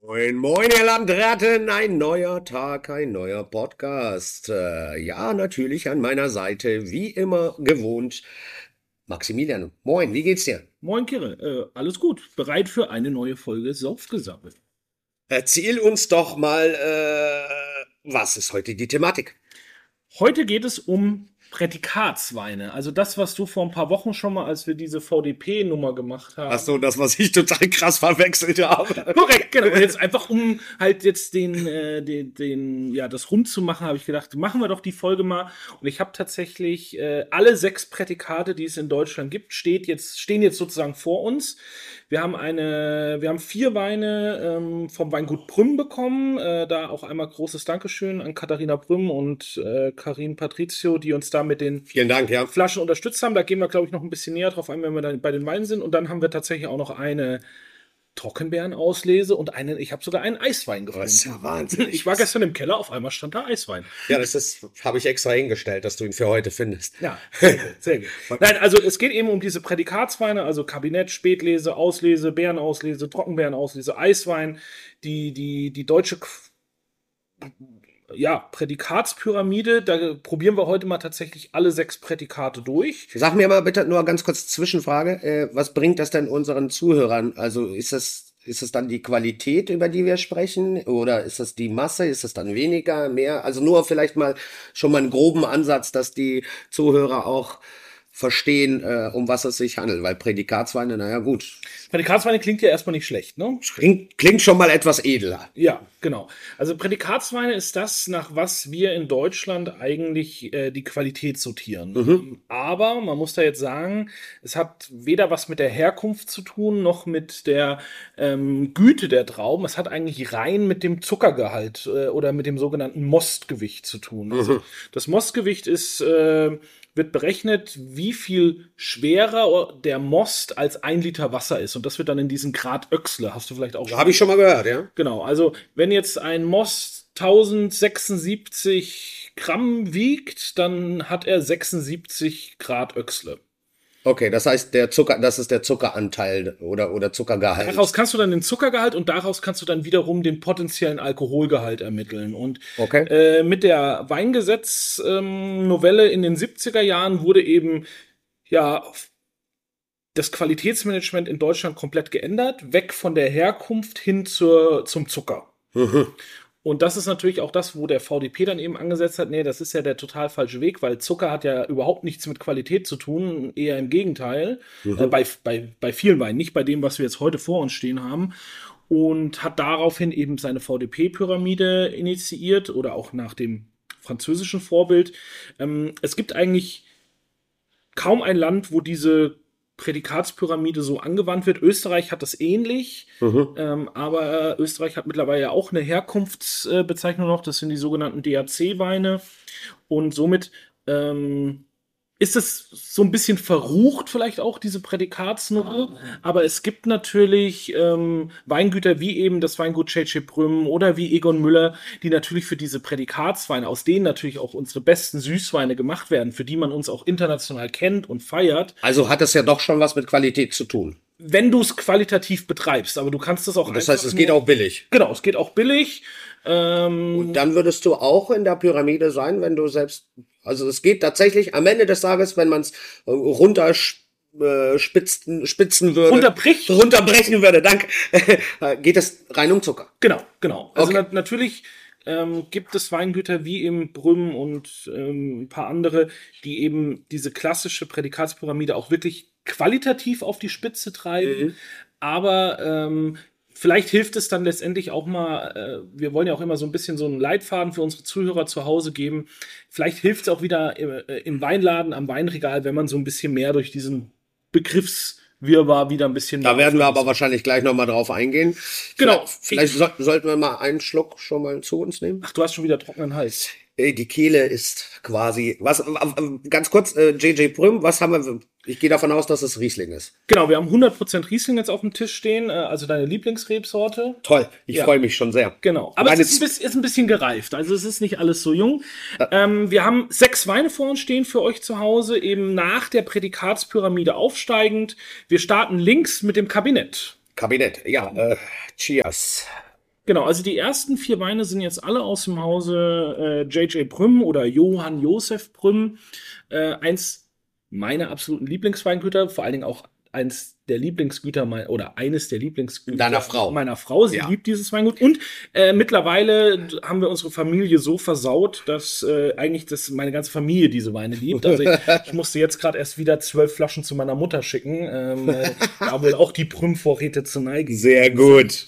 Moin, moin, ihr Landratten, ein neuer Tag, ein neuer Podcast. Äh, ja, natürlich an meiner Seite, wie immer gewohnt, Maximilian. Moin, wie geht's dir? Moin, Kire. Äh, alles gut. Bereit für eine neue Folge Saufgesammelt. Erzähl uns doch mal, äh, was ist heute die Thematik? Heute geht es um Prädikatsweine. Also das, was du vor ein paar Wochen schon mal, als wir diese VDP-Nummer gemacht haben. Ach so, das, was ich total krass verwechselt habe. Korrekt, genau. Und jetzt einfach, um halt jetzt den, äh, den, den, ja, das rund zu machen, habe ich gedacht, machen wir doch die Folge mal. Und ich habe tatsächlich äh, alle sechs Prädikate, die es in Deutschland gibt, steht jetzt, stehen jetzt sozusagen vor uns. Wir haben eine, wir haben vier Weine ähm, vom Weingut Brüm bekommen. Äh, da auch einmal großes Dankeschön an Katharina Brüm und äh, Karin Patrizio, die uns da mit den Vielen Dank, ja. Flaschen unterstützt haben. Da gehen wir, glaube ich, noch ein bisschen näher drauf ein, wenn wir dann bei den Weinen sind. Und dann haben wir tatsächlich auch noch eine Trockenbeerenauslese und einen, ich habe sogar einen Eiswein gefunden. Das ist ja Wahnsinn. Ich war gestern im Keller, auf einmal stand da Eiswein. Ja, das ist, habe ich extra hingestellt, dass du ihn für heute findest. Ja, sehr gut, sehr gut. Nein, also es geht eben um diese Prädikatsweine, also Kabinett, Spätlese, Auslese, Beerenauslese, Trockenbeerenauslese, Eiswein, die, die, die deutsche ja, Prädikatspyramide, da probieren wir heute mal tatsächlich alle sechs Prädikate durch. Sag mir mal bitte nur ganz kurz Zwischenfrage, äh, was bringt das denn unseren Zuhörern? Also ist das ist es dann die Qualität, über die wir sprechen? Oder ist es die Masse? Ist es dann weniger, mehr? Also nur vielleicht mal schon mal einen groben Ansatz, dass die Zuhörer auch verstehen, äh, um was es sich handelt. Weil Prädikatsweine, naja gut. Prädikatsweine klingt ja erstmal nicht schlecht, ne? Klingt, klingt schon mal etwas edler. Ja, genau. Also Prädikatsweine ist das, nach was wir in Deutschland eigentlich äh, die Qualität sortieren. Mhm. Aber man muss da jetzt sagen, es hat weder was mit der Herkunft zu tun, noch mit der ähm, Güte der Trauben. Es hat eigentlich rein mit dem Zuckergehalt äh, oder mit dem sogenannten Mostgewicht zu tun. Also das Mostgewicht ist äh, wird berechnet, wie viel schwerer der Most als ein Liter Wasser ist. Und das wird dann in diesen Grad Öxle. Hast du vielleicht auch Habe ich schon mal gehört, ja. Genau, also wenn jetzt ein Most 1076 Gramm wiegt, dann hat er 76 Grad Öxle. Okay, das heißt, der Zucker, das ist der Zuckeranteil oder, oder Zuckergehalt. Daraus kannst du dann den Zuckergehalt und daraus kannst du dann wiederum den potenziellen Alkoholgehalt ermitteln. Und Okay. äh, mit der Weingesetz-Novelle in den 70er Jahren wurde eben ja das Qualitätsmanagement in Deutschland komplett geändert, weg von der Herkunft hin zur, zum Zucker. Und das ist natürlich auch das, wo der VDP dann eben angesetzt hat, nee, das ist ja der total falsche Weg, weil Zucker hat ja überhaupt nichts mit Qualität zu tun, eher im Gegenteil, äh, bei, bei, bei vielen Weinen, nicht bei dem, was wir jetzt heute vor uns stehen haben. Und hat daraufhin eben seine VDP-Pyramide initiiert oder auch nach dem französischen Vorbild. Ähm, es gibt eigentlich kaum ein Land, wo diese Prädikatspyramide so angewandt wird. Österreich hat das ähnlich, ähm, aber äh, Österreich hat mittlerweile ja auch eine Herkunftsbezeichnung noch, das sind die sogenannten DAC-Weine. Und somit ähm, ist es so ein bisschen verrucht, vielleicht auch diese Prädikatsnummer. Aber es gibt natürlich ähm, Weingüter wie eben das Weingut Cece Brüm oder wie Egon Müller, die natürlich für diese Prädikatsweine, aus denen natürlich auch unsere besten Süßweine gemacht werden, für die man uns auch international kennt und feiert, Also hat das ja doch schon was mit Qualität zu tun. wenn du es qualitativ betreibst. Aber du kannst es auch Das heißt, es geht auch billig. Genau, es geht auch billig. Ähm, Und dann würdest du auch in der Pyramide sein, wenn du selbst, also es geht tatsächlich am Ende des Tages, wenn man es runterspitzen spitzen würde, Runterbricht? runterbrechen würde, danke, geht es rein um Zucker. Genau, genau. Also Okay. na natürlich ähm, gibt es Weingüter wie eben Brüm und ähm, ein paar andere, die eben diese klassische Prädikatspyramide auch wirklich qualitativ auf die Spitze treiben. Aber ähm, vielleicht hilft es dann letztendlich auch mal, äh, wir wollen ja auch immer so ein bisschen so einen Leitfaden für unsere Zuhörer zu Hause geben. Vielleicht hilft es auch wieder im, äh, im Weinladen, am Weinregal, wenn man so ein bisschen mehr durch diesen Begriffswirrwarr wieder ein bisschen Da werden wir aber wahrscheinlich gleich nochmal drauf eingehen. Genau. Vielleicht, vielleicht so, sollten wir mal einen Schluck schon mal zu uns nehmen. Ach, du hast schon wieder trockenen Hals. Äh, Die Kehle ist quasi, was, äh, äh, ganz kurz, äh, JJ Brüm, was haben wir, ich gehe davon aus, dass es Riesling ist. Genau, wir haben 100% Riesling jetzt auf dem Tisch stehen, äh, also deine Lieblingsrebsorte. Toll, ich Ja. freue mich schon sehr. Genau, aber Meine es ist ein, bisschen, ist ein bisschen gereift, also es ist nicht alles so jung. Ähm, wir haben sechs Weine vor uns stehen für euch zu Hause, eben nach der Prädikatspyramide aufsteigend. Wir starten links mit dem Kabinett. Kabinett, ja, äh, cheers. Genau, also die ersten vier Weine sind jetzt alle aus dem Hause äh, J.J. Brüm oder Johann Josef Brüm. Äh, eins meiner absoluten Lieblingsweingüter, vor allen Dingen auch eins der Lieblingsgüter mein, oder eines der Lieblingsgüter Deiner Frau. meiner Frau. Sie Ja. liebt dieses Weingut. Und äh, mittlerweile haben wir unsere Familie so versaut, dass äh, eigentlich das meine ganze Familie diese Weine liebt. Also ich, ich musste jetzt gerade erst wieder zwölf Flaschen zu meiner Mutter schicken, ähm, äh, da wohl auch die Prüm-Vorräte zu neigen. Sehr gut.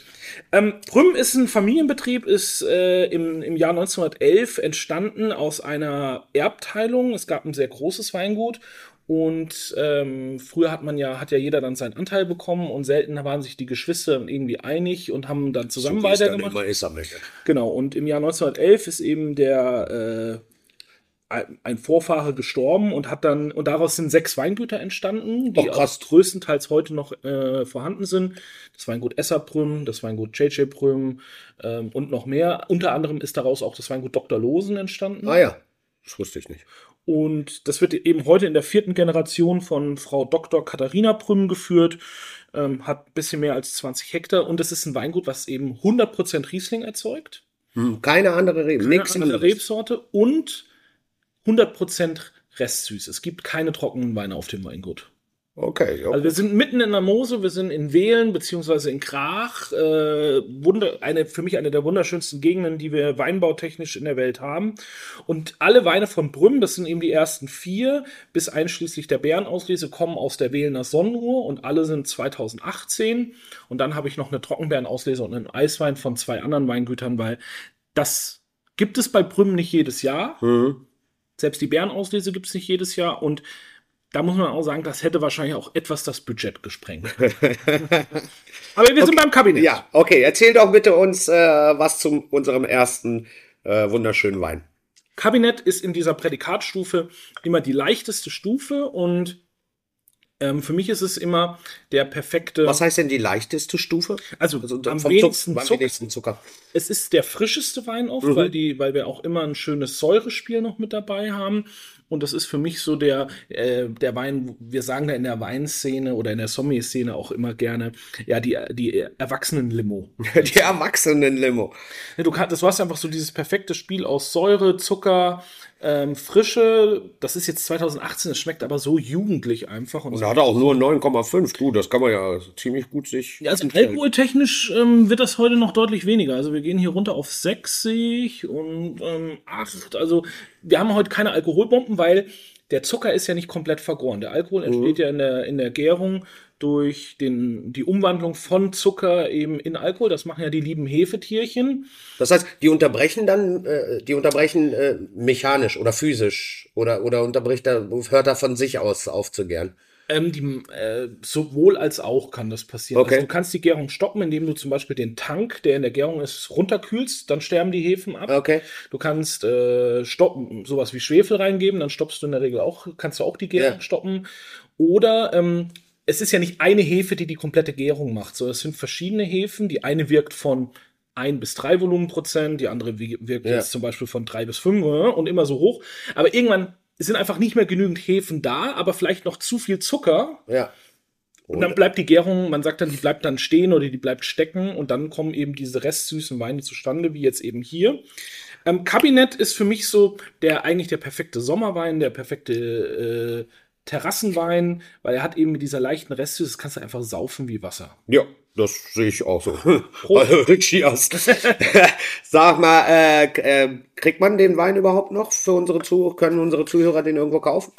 Ähm, Prüm ist ein Familienbetrieb, ist äh, im, im Jahr 1911 entstanden aus einer Erbteilung. Es gab ein sehr großes Weingut und ähm, früher hat man ja, hat ja jeder dann seinen Anteil bekommen und selten waren sich die Geschwister irgendwie einig und haben dann zusammen So es dann weitergemacht. immer ist am. Genau, und im Jahr 1911 ist eben der äh, ein- Vorfahre gestorben und hat dann, und daraus sind sechs Weingüter entstanden, die krass. auch größtenteils heute noch äh, vorhanden sind. Das Weingut Esserbrüm, das Weingut JJ Brüm ähm, und noch mehr. Unter anderem ist daraus auch das Weingut Dr. Losen entstanden. Ah ja, das wusste ich nicht. Und das wird eben heute in der vierten Generation von Frau Dr. Katharina Prüm geführt, ähm, hat ein bisschen mehr als 20 Hektar und es ist ein Weingut, was eben 100% Riesling erzeugt Hm, keine andere Rebe, keine andere. Rebsorte und 100% Restsüß. Es gibt keine trockenen Weine auf dem Weingut. Okay, ja. Also wir sind mitten in der Mose, wir sind in Wählen beziehungsweise in Krach. Äh, wunder, eine, für mich eine der wunderschönsten Gegenden, die wir weinbautechnisch in der Welt haben. Und alle Weine von Brünn, das sind eben die ersten vier, bis einschließlich der Bärenauslese, kommen aus der Wählener Sonnenuhr und alle sind 2018. Und dann habe ich noch eine Trockenbeerenauslese und einen Eiswein von zwei anderen Weingütern, weil das gibt es bei Brünn nicht jedes Jahr. Hm. Selbst die Bärenauslese gibt es nicht jedes Jahr und da muss man auch sagen, das hätte wahrscheinlich auch etwas das Budget gesprengt. Aber wir sind beim Kabinett. Ja, okay, erzähl doch bitte uns äh, was zu unserem ersten äh, wunderschönen Wein. Kabinett ist in dieser Prädikatstufe immer die leichteste Stufe und ähm, für mich ist es immer der perfekte. Was heißt denn die leichteste Stufe? Also, Also am wenigsten Zucker, am wenigsten Zucker. Es ist der frischeste Wein oft, Mhm. weil, die, weil wir auch immer ein schönes Säurespiel noch mit dabei haben. Und das ist für mich so der, äh, der Wein, wir sagen da in der Weinszene oder in der Sommelier-Szene auch immer gerne, ja, die, die Erwachsenen-Limo. Die Erwachsenen-Limo. Ja, du, kannst, das war einfach so dieses perfekte Spiel aus Säure, Zucker, ähm, Frische. Das ist jetzt 2018, es schmeckt aber so jugendlich einfach. Und Und er hat auch nur 9,5. Du, das kann man ja ziemlich gut sich. Ja, also alkoholtechnisch ähm, wird das heute noch deutlich weniger. Also wir gehen hier runter auf 60 und ähm, 8. Also wir haben heute keine Alkoholbomben, weil der Zucker ist ja nicht komplett vergoren. Der Alkohol entsteht ja in der, in der Gärung durch den, die Umwandlung von Zucker eben in Alkohol. Das machen ja die lieben Hefetierchen. Das heißt, die unterbrechen dann, äh, die unterbrechen äh, mechanisch oder physisch oder oder unterbricht er, hört er von sich aus aufzugären. Ähm, die, äh, sowohl als auch kann das passieren. Okay. Also du kannst die Gärung stoppen, indem du zum Beispiel den Tank, der in der Gärung ist, runterkühlst, dann sterben die Hefen ab. Okay. Du kannst äh, stoppen, sowas wie Schwefel reingeben, dann stoppst du in der Regel auch, kannst du auch die Gärung Ja. stoppen. Oder ähm, es ist ja nicht eine Hefe, die die komplette Gärung macht, sondern es sind verschiedene Hefen. Die eine wirkt von ein bis drei Volumenprozent, die andere wirkt Ja. jetzt zum Beispiel von drei bis fünf äh, und immer so hoch. Aber irgendwann sind einfach nicht mehr genügend Hefen da, aber vielleicht noch zu viel Zucker. Ja. Und dann bleibt die Gärung, man sagt dann, die bleibt dann stehen oder die bleibt stecken und dann kommen eben diese restsüßen Weine zustande, wie jetzt eben hier. Ähm, Kabinett ist für mich so der eigentlich der perfekte Sommerwein, der perfekte äh, Terrassenwein, weil er hat eben mit dieser leichten Restsüße, das kannst du einfach saufen wie Wasser. Ja, das sehe ich auch so. Cheers. Sag mal, äh, äh, kriegt man den Wein überhaupt noch für unsere Zuhörer? Können unsere Zuhörer den irgendwo kaufen?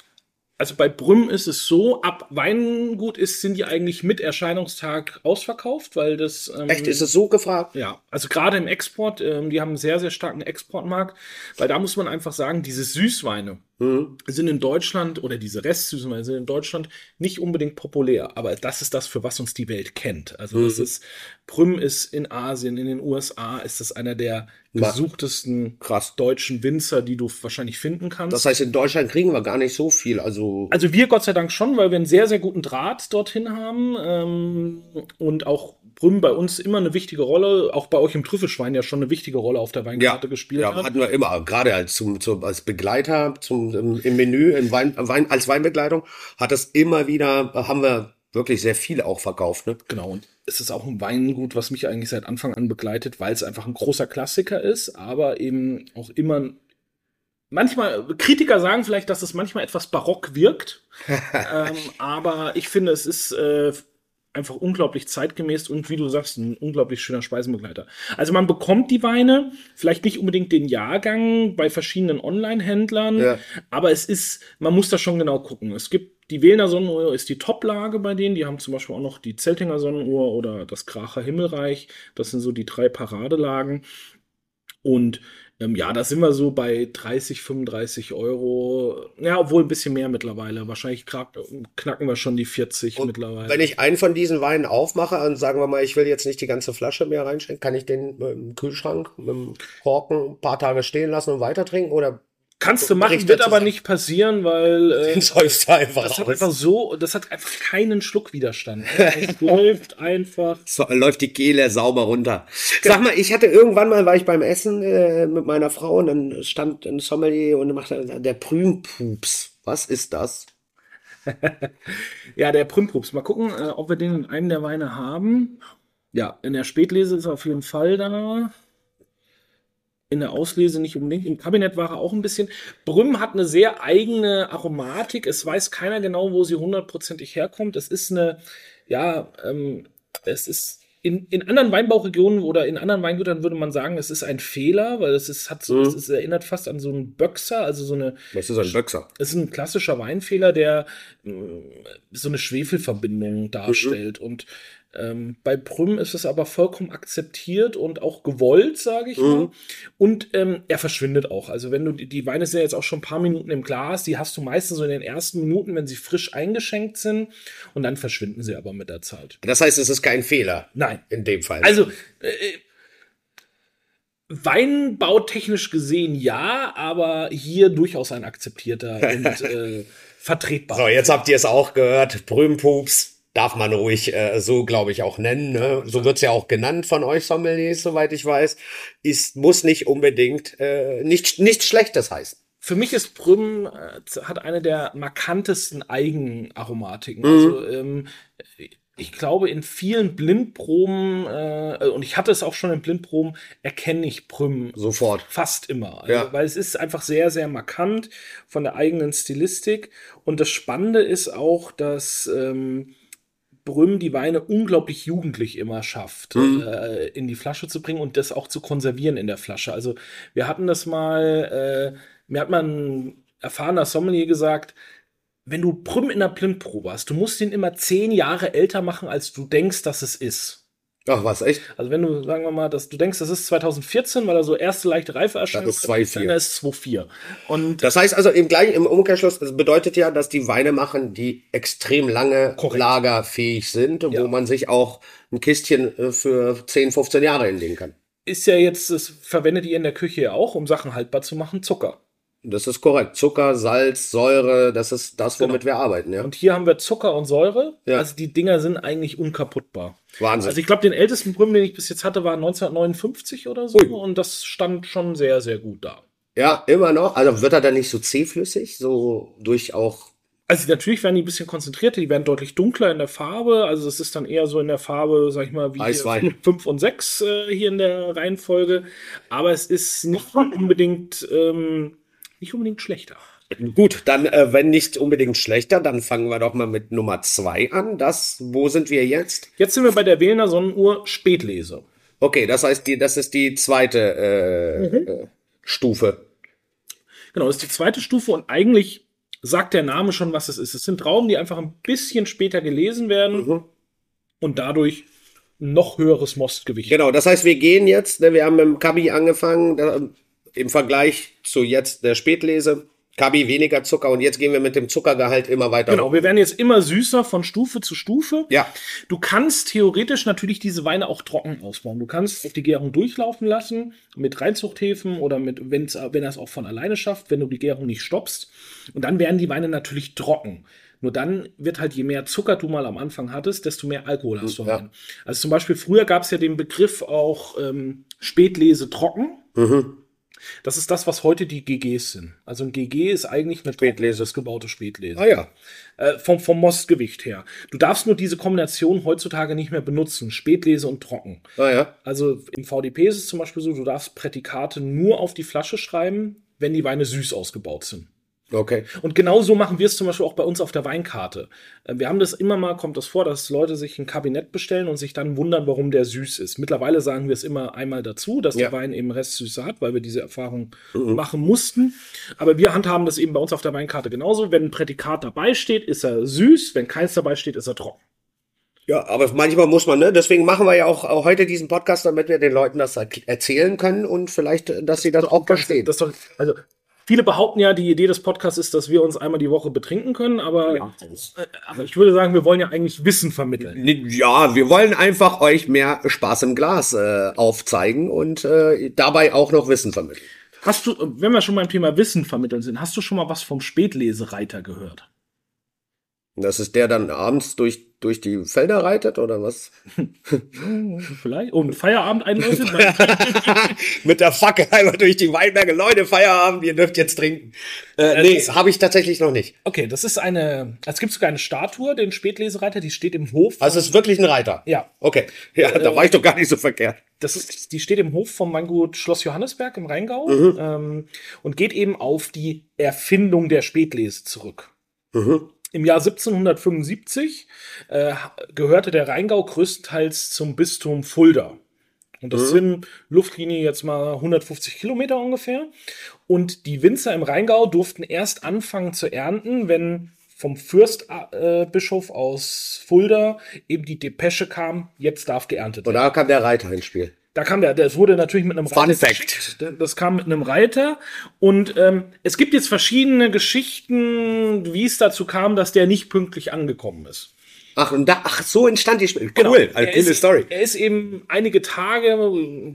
Also bei Brüm ist es so, ab Weingut ist, sind die eigentlich mit Erscheinungstag ausverkauft, weil das ähm, Echt, ist es so gefragt? Ja, also gerade im Export, ähm, die haben einen sehr, sehr starken Exportmarkt, weil da muss man einfach sagen, diese Süßweine Mhm. sind in Deutschland oder diese Restsüßweine sind in Deutschland nicht unbedingt populär, aber das ist das, für was uns die Welt kennt. Also das ist, Prüm ist in Asien, in den USA, ist das einer der gesuchtesten Krass. deutschen Winzer, die du wahrscheinlich finden kannst. Das heißt, in Deutschland kriegen wir gar nicht so viel. Also, Also wir Gott sei Dank schon, weil wir einen sehr, sehr guten Draht dorthin haben ähm, und auch Brünn bei uns immer eine wichtige Rolle, auch bei euch im Trüffelschwein ja schon eine wichtige Rolle auf der ja, Weinkarte gespielt ja, hat. hatten wir immer, gerade als, zum, zum, als Begleiter zum, im, Menü, im Wein, Wein, als Weinbegleitung, hat es immer wieder, haben wir wirklich sehr viel auch verkauft, ne? Genau, und es ist auch ein Weingut, was mich eigentlich seit Anfang an begleitet, weil es einfach ein großer Klassiker ist, aber eben auch immer manchmal, Kritiker sagen vielleicht, dass es manchmal etwas barock wirkt, ähm, aber ich finde, es ist äh, einfach unglaublich zeitgemäß und wie du sagst, ein unglaublich schöner Speisenbegleiter. Also man bekommt die Weine, vielleicht nicht unbedingt den Jahrgang bei verschiedenen Online-Händlern, ja. aber es ist, man muss da schon genau gucken. Es gibt die Wählner Sonnenuhr ist die Top-Lage bei denen. Die haben zum Beispiel auch noch die Zeltinger Sonnenuhr oder das Kracher Himmelreich. Das sind so die drei Paradelagen. Und ähm, ja, da sind wir so bei 30, 35 Euro. Ja, obwohl ein bisschen mehr mittlerweile. Wahrscheinlich knacken wir schon die 40 und mittlerweile. Wenn ich einen von diesen Weinen aufmache und sagen wir mal, ich will jetzt nicht die ganze Flasche mehr reinschenken, kann ich den im Kühlschrank mit dem Korken ein paar Tage stehen lassen und weiter trinken? Oder Kannst du machen, wird aber nicht passieren, weil äh, das, einfach das hat einfach so, das hat einfach keinen Schluckwiderstand. Es läuft einfach. So, läuft die Kehle sauber runter. Sag mal, ich hatte irgendwann mal, war ich beim Essen äh, mit meiner Frau und dann stand ein Sommelier und machte der Prümpups. Was ist das? ja, der Prümpups. Mal gucken, äh, ob wir den in einem der Weine haben. Ja, in der Spätlese ist er auf jeden Fall da in der Auslese nicht unbedingt. Im Kabinett war er auch ein bisschen. Brüm hat eine sehr eigene Aromatik. Es weiß keiner genau, wo sie hundertprozentig herkommt. Es ist eine, ja, ähm, es ist in, in anderen Weinbauregionen oder in anderen Weingütern würde man sagen, es ist ein Fehler, weil es ist, hat so, mhm. es ist, erinnert fast an so einen Böxer, also so eine. Was ist ein Böxer? Es ist ein klassischer Weinfehler, der mh, mm, so eine Schwefelverbindung darstellt. Mhm. Und ähm, bei Prüm ist es aber vollkommen akzeptiert und auch gewollt, sage ich mhm. mal. Und ähm, er verschwindet auch. Also wenn du die, die Weine sind ja jetzt auch schon ein paar Minuten im Glas, die hast du meistens so in den ersten Minuten, wenn sie frisch eingeschenkt sind, und dann verschwinden sie aber mit der Zeit. Das heißt, es ist kein Fehler. Nein. In dem Fall. Also äh, Weinbautechnisch gesehen ja, aber hier durchaus ein akzeptierter und äh, vertretbar. So, jetzt habt ihr es auch gehört. Brümpups darf man ruhig äh, so, glaube ich, auch nennen. Ne? So wird's ja auch genannt von euch Sommeliers, soweit ich weiß. Ist, muss nicht unbedingt äh, nicht, nichts Schlechtes heißen. Für mich ist Prüm äh, hat eine der markantesten Eigenaromatiken. Mhm. Also ähm, ich glaube, in vielen Blindproben, äh, und ich hatte es auch schon in Blindproben, erkenne ich Prüm sofort. Fast immer. Also, ja. Weil es ist einfach sehr, sehr markant von der eigenen Stilistik. Und das Spannende ist auch, dass ähm, Brüm die Weine unglaublich jugendlich immer schafft, mhm. äh, in die Flasche zu bringen und das auch zu konservieren in der Flasche. Also wir hatten das mal, äh, mir hat man ein erfahrener Sommelier gesagt, wenn du Brüm in der Blindprobe hast, du musst ihn immer zehn Jahre älter machen, als du denkst, dass es ist. Ach was, echt? Also wenn du, sagen wir mal, dass du denkst, das ist 2014, weil er so erste leichte Reife erscheint, das ist 2,4. dann ist 2,4. Und das heißt also im gleichen, im Umkehrschluss, das bedeutet ja, dass die Weine machen, die extrem lange Korrekt. lagerfähig sind, ja. wo man sich auch ein Kistchen äh, für 10, 15 Jahre hinlegen kann. Ist ja jetzt, das verwendet ihr in der Küche ja auch, um Sachen haltbar zu machen, Zucker. Das ist korrekt. Zucker, Salz, Säure, das ist das, womit genau. wir arbeiten, ja. Und hier haben wir Zucker und Säure. Ja. Also die Dinger sind eigentlich unkaputtbar. Wahnsinn. Also ich glaube, den ältesten Brüm, den ich bis jetzt hatte, war 1959 oder so. Ui. Und das stand schon sehr, sehr gut da. Ja, immer noch. Also wird er dann nicht so zähflüssig, so durch auch. Also natürlich werden die ein bisschen konzentrierter, die werden deutlich dunkler in der Farbe. Also es ist dann eher so in der Farbe, sag ich mal, wie 5 und 6 äh, hier in der Reihenfolge. Aber es ist nicht unbedingt. Ähm, nicht unbedingt schlechter. Gut, dann, äh, wenn nicht unbedingt schlechter, dann fangen wir doch mal mit Nummer zwei an. Das, wo sind wir jetzt? Jetzt sind wir bei der Wählner Sonnenuhr Spätlese. Okay, das heißt, die, das ist die zweite äh, mhm. äh, Stufe. Genau, das ist die zweite Stufe und eigentlich sagt der Name schon, was es ist. Es sind Trauben, die einfach ein bisschen später gelesen werden mhm. und dadurch noch höheres Mostgewicht. Genau, das heißt, wir gehen jetzt, ne, wir haben mit dem Kabi angefangen, im Vergleich zu jetzt der Spätlese. Kabi weniger Zucker und jetzt gehen wir mit dem Zuckergehalt immer weiter. Genau, wir werden jetzt immer süßer von Stufe zu Stufe. Ja. Du kannst theoretisch natürlich diese Weine auch trocken ausbauen. Du kannst auf die Gärung durchlaufen lassen mit Reinzuchthäfen oder mit, wenn's, wenn er es auch von alleine schafft, wenn du die Gärung nicht stoppst. Und dann werden die Weine natürlich trocken. Nur dann wird halt, je mehr Zucker du mal am Anfang hattest, desto mehr Alkohol hast du ja. Also zum Beispiel früher gab es ja den Begriff auch ähm, Spätlese trocken. Mhm Das ist das, was heute die GGs sind. Also ein GG ist eigentlich eine Spätlese. trockenes gebaute Spätlese. Ah ja. Äh, vom, vom Mostgewicht her. Du darfst nur diese Kombination heutzutage nicht mehr benutzen. Spätlese und trocken. Ah ja. Also im VDP ist es zum Beispiel so, du darfst Prädikate nur auf die Flasche schreiben, wenn die Weine süß ausgebaut sind. Okay. Und genau so machen wir es zum Beispiel auch bei uns auf der Weinkarte. Äh, Wir haben das immer mal, kommt das vor, dass Leute sich ein Kabinett bestellen und sich dann wundern, warum der süß ist. Mittlerweile sagen wir es immer einmal dazu, dass Ja. der Wein eben Restsüße hat, weil wir diese Erfahrung machen mussten. Aber wir handhaben das eben bei uns auf der Weinkarte genauso. Wenn ein Prädikat dabei steht, ist er süß. Wenn keins dabei steht, ist er trocken. Ja, aber manchmal muss man, ne? Deswegen machen wir ja auch, auch heute diesen Podcast, damit wir den Leuten das erzählen können und vielleicht, äh, dass sie das auch verstehen. Das doch, also viele behaupten ja, die Idee des Podcasts ist, dass wir uns einmal die Woche betrinken können, aber, äh, aber ich würde sagen, wir wollen ja eigentlich Wissen vermitteln. Ja, wir wollen einfach euch mehr Spaß im Glas äh, aufzeigen und äh, dabei auch noch Wissen vermitteln. Hast du, wenn wir schon beim Thema Wissen vermitteln sind, hast du schon mal was vom Spätlesereiter gehört? Das ist der dann abends durch, durch die Felder reitet oder was? Vielleicht? Und Feierabend einläutet? Mit der Fackel einmal durch die Weinberge. Leute, Feierabend, ihr dürft jetzt trinken. Äh, nee, das- habe ich tatsächlich noch nicht. okay, das ist eine, es gibt sogar eine Statue, den Spätlesereiter, die steht im Hof. Also es ist wirklich ein Reiter. ja, Okay. Ja, da war ich doch gar nicht so verkehrt. das ist, die steht im Hof vom Weingut Schloss Johannesberg im Rheingau ähm, und geht eben auf die Erfindung der Spätlese zurück. Im Jahr 1775 äh, gehörte der Rheingau größtenteils zum Bistum Fulda. Und das sind Luftlinie jetzt mal 150 Kilometer ungefähr. Und die Winzer im Rheingau durften erst anfangen zu ernten, wenn vom Fürstbischof aus Fulda eben die Depesche kam, jetzt darf geerntet Und werden. da kam der Reiter ins Spiel. Da kam der, das wurde natürlich mit einem Fun Reiter Fact. geschickt. Das kam mit einem Reiter. Und ähm, es gibt jetzt verschiedene Geschichten, wie es dazu kam, dass der nicht pünktlich angekommen ist. Ach, und da, ach, so entstand die Spiel. Genau. Cool, eine coole Story. Er ist eben einige Tage,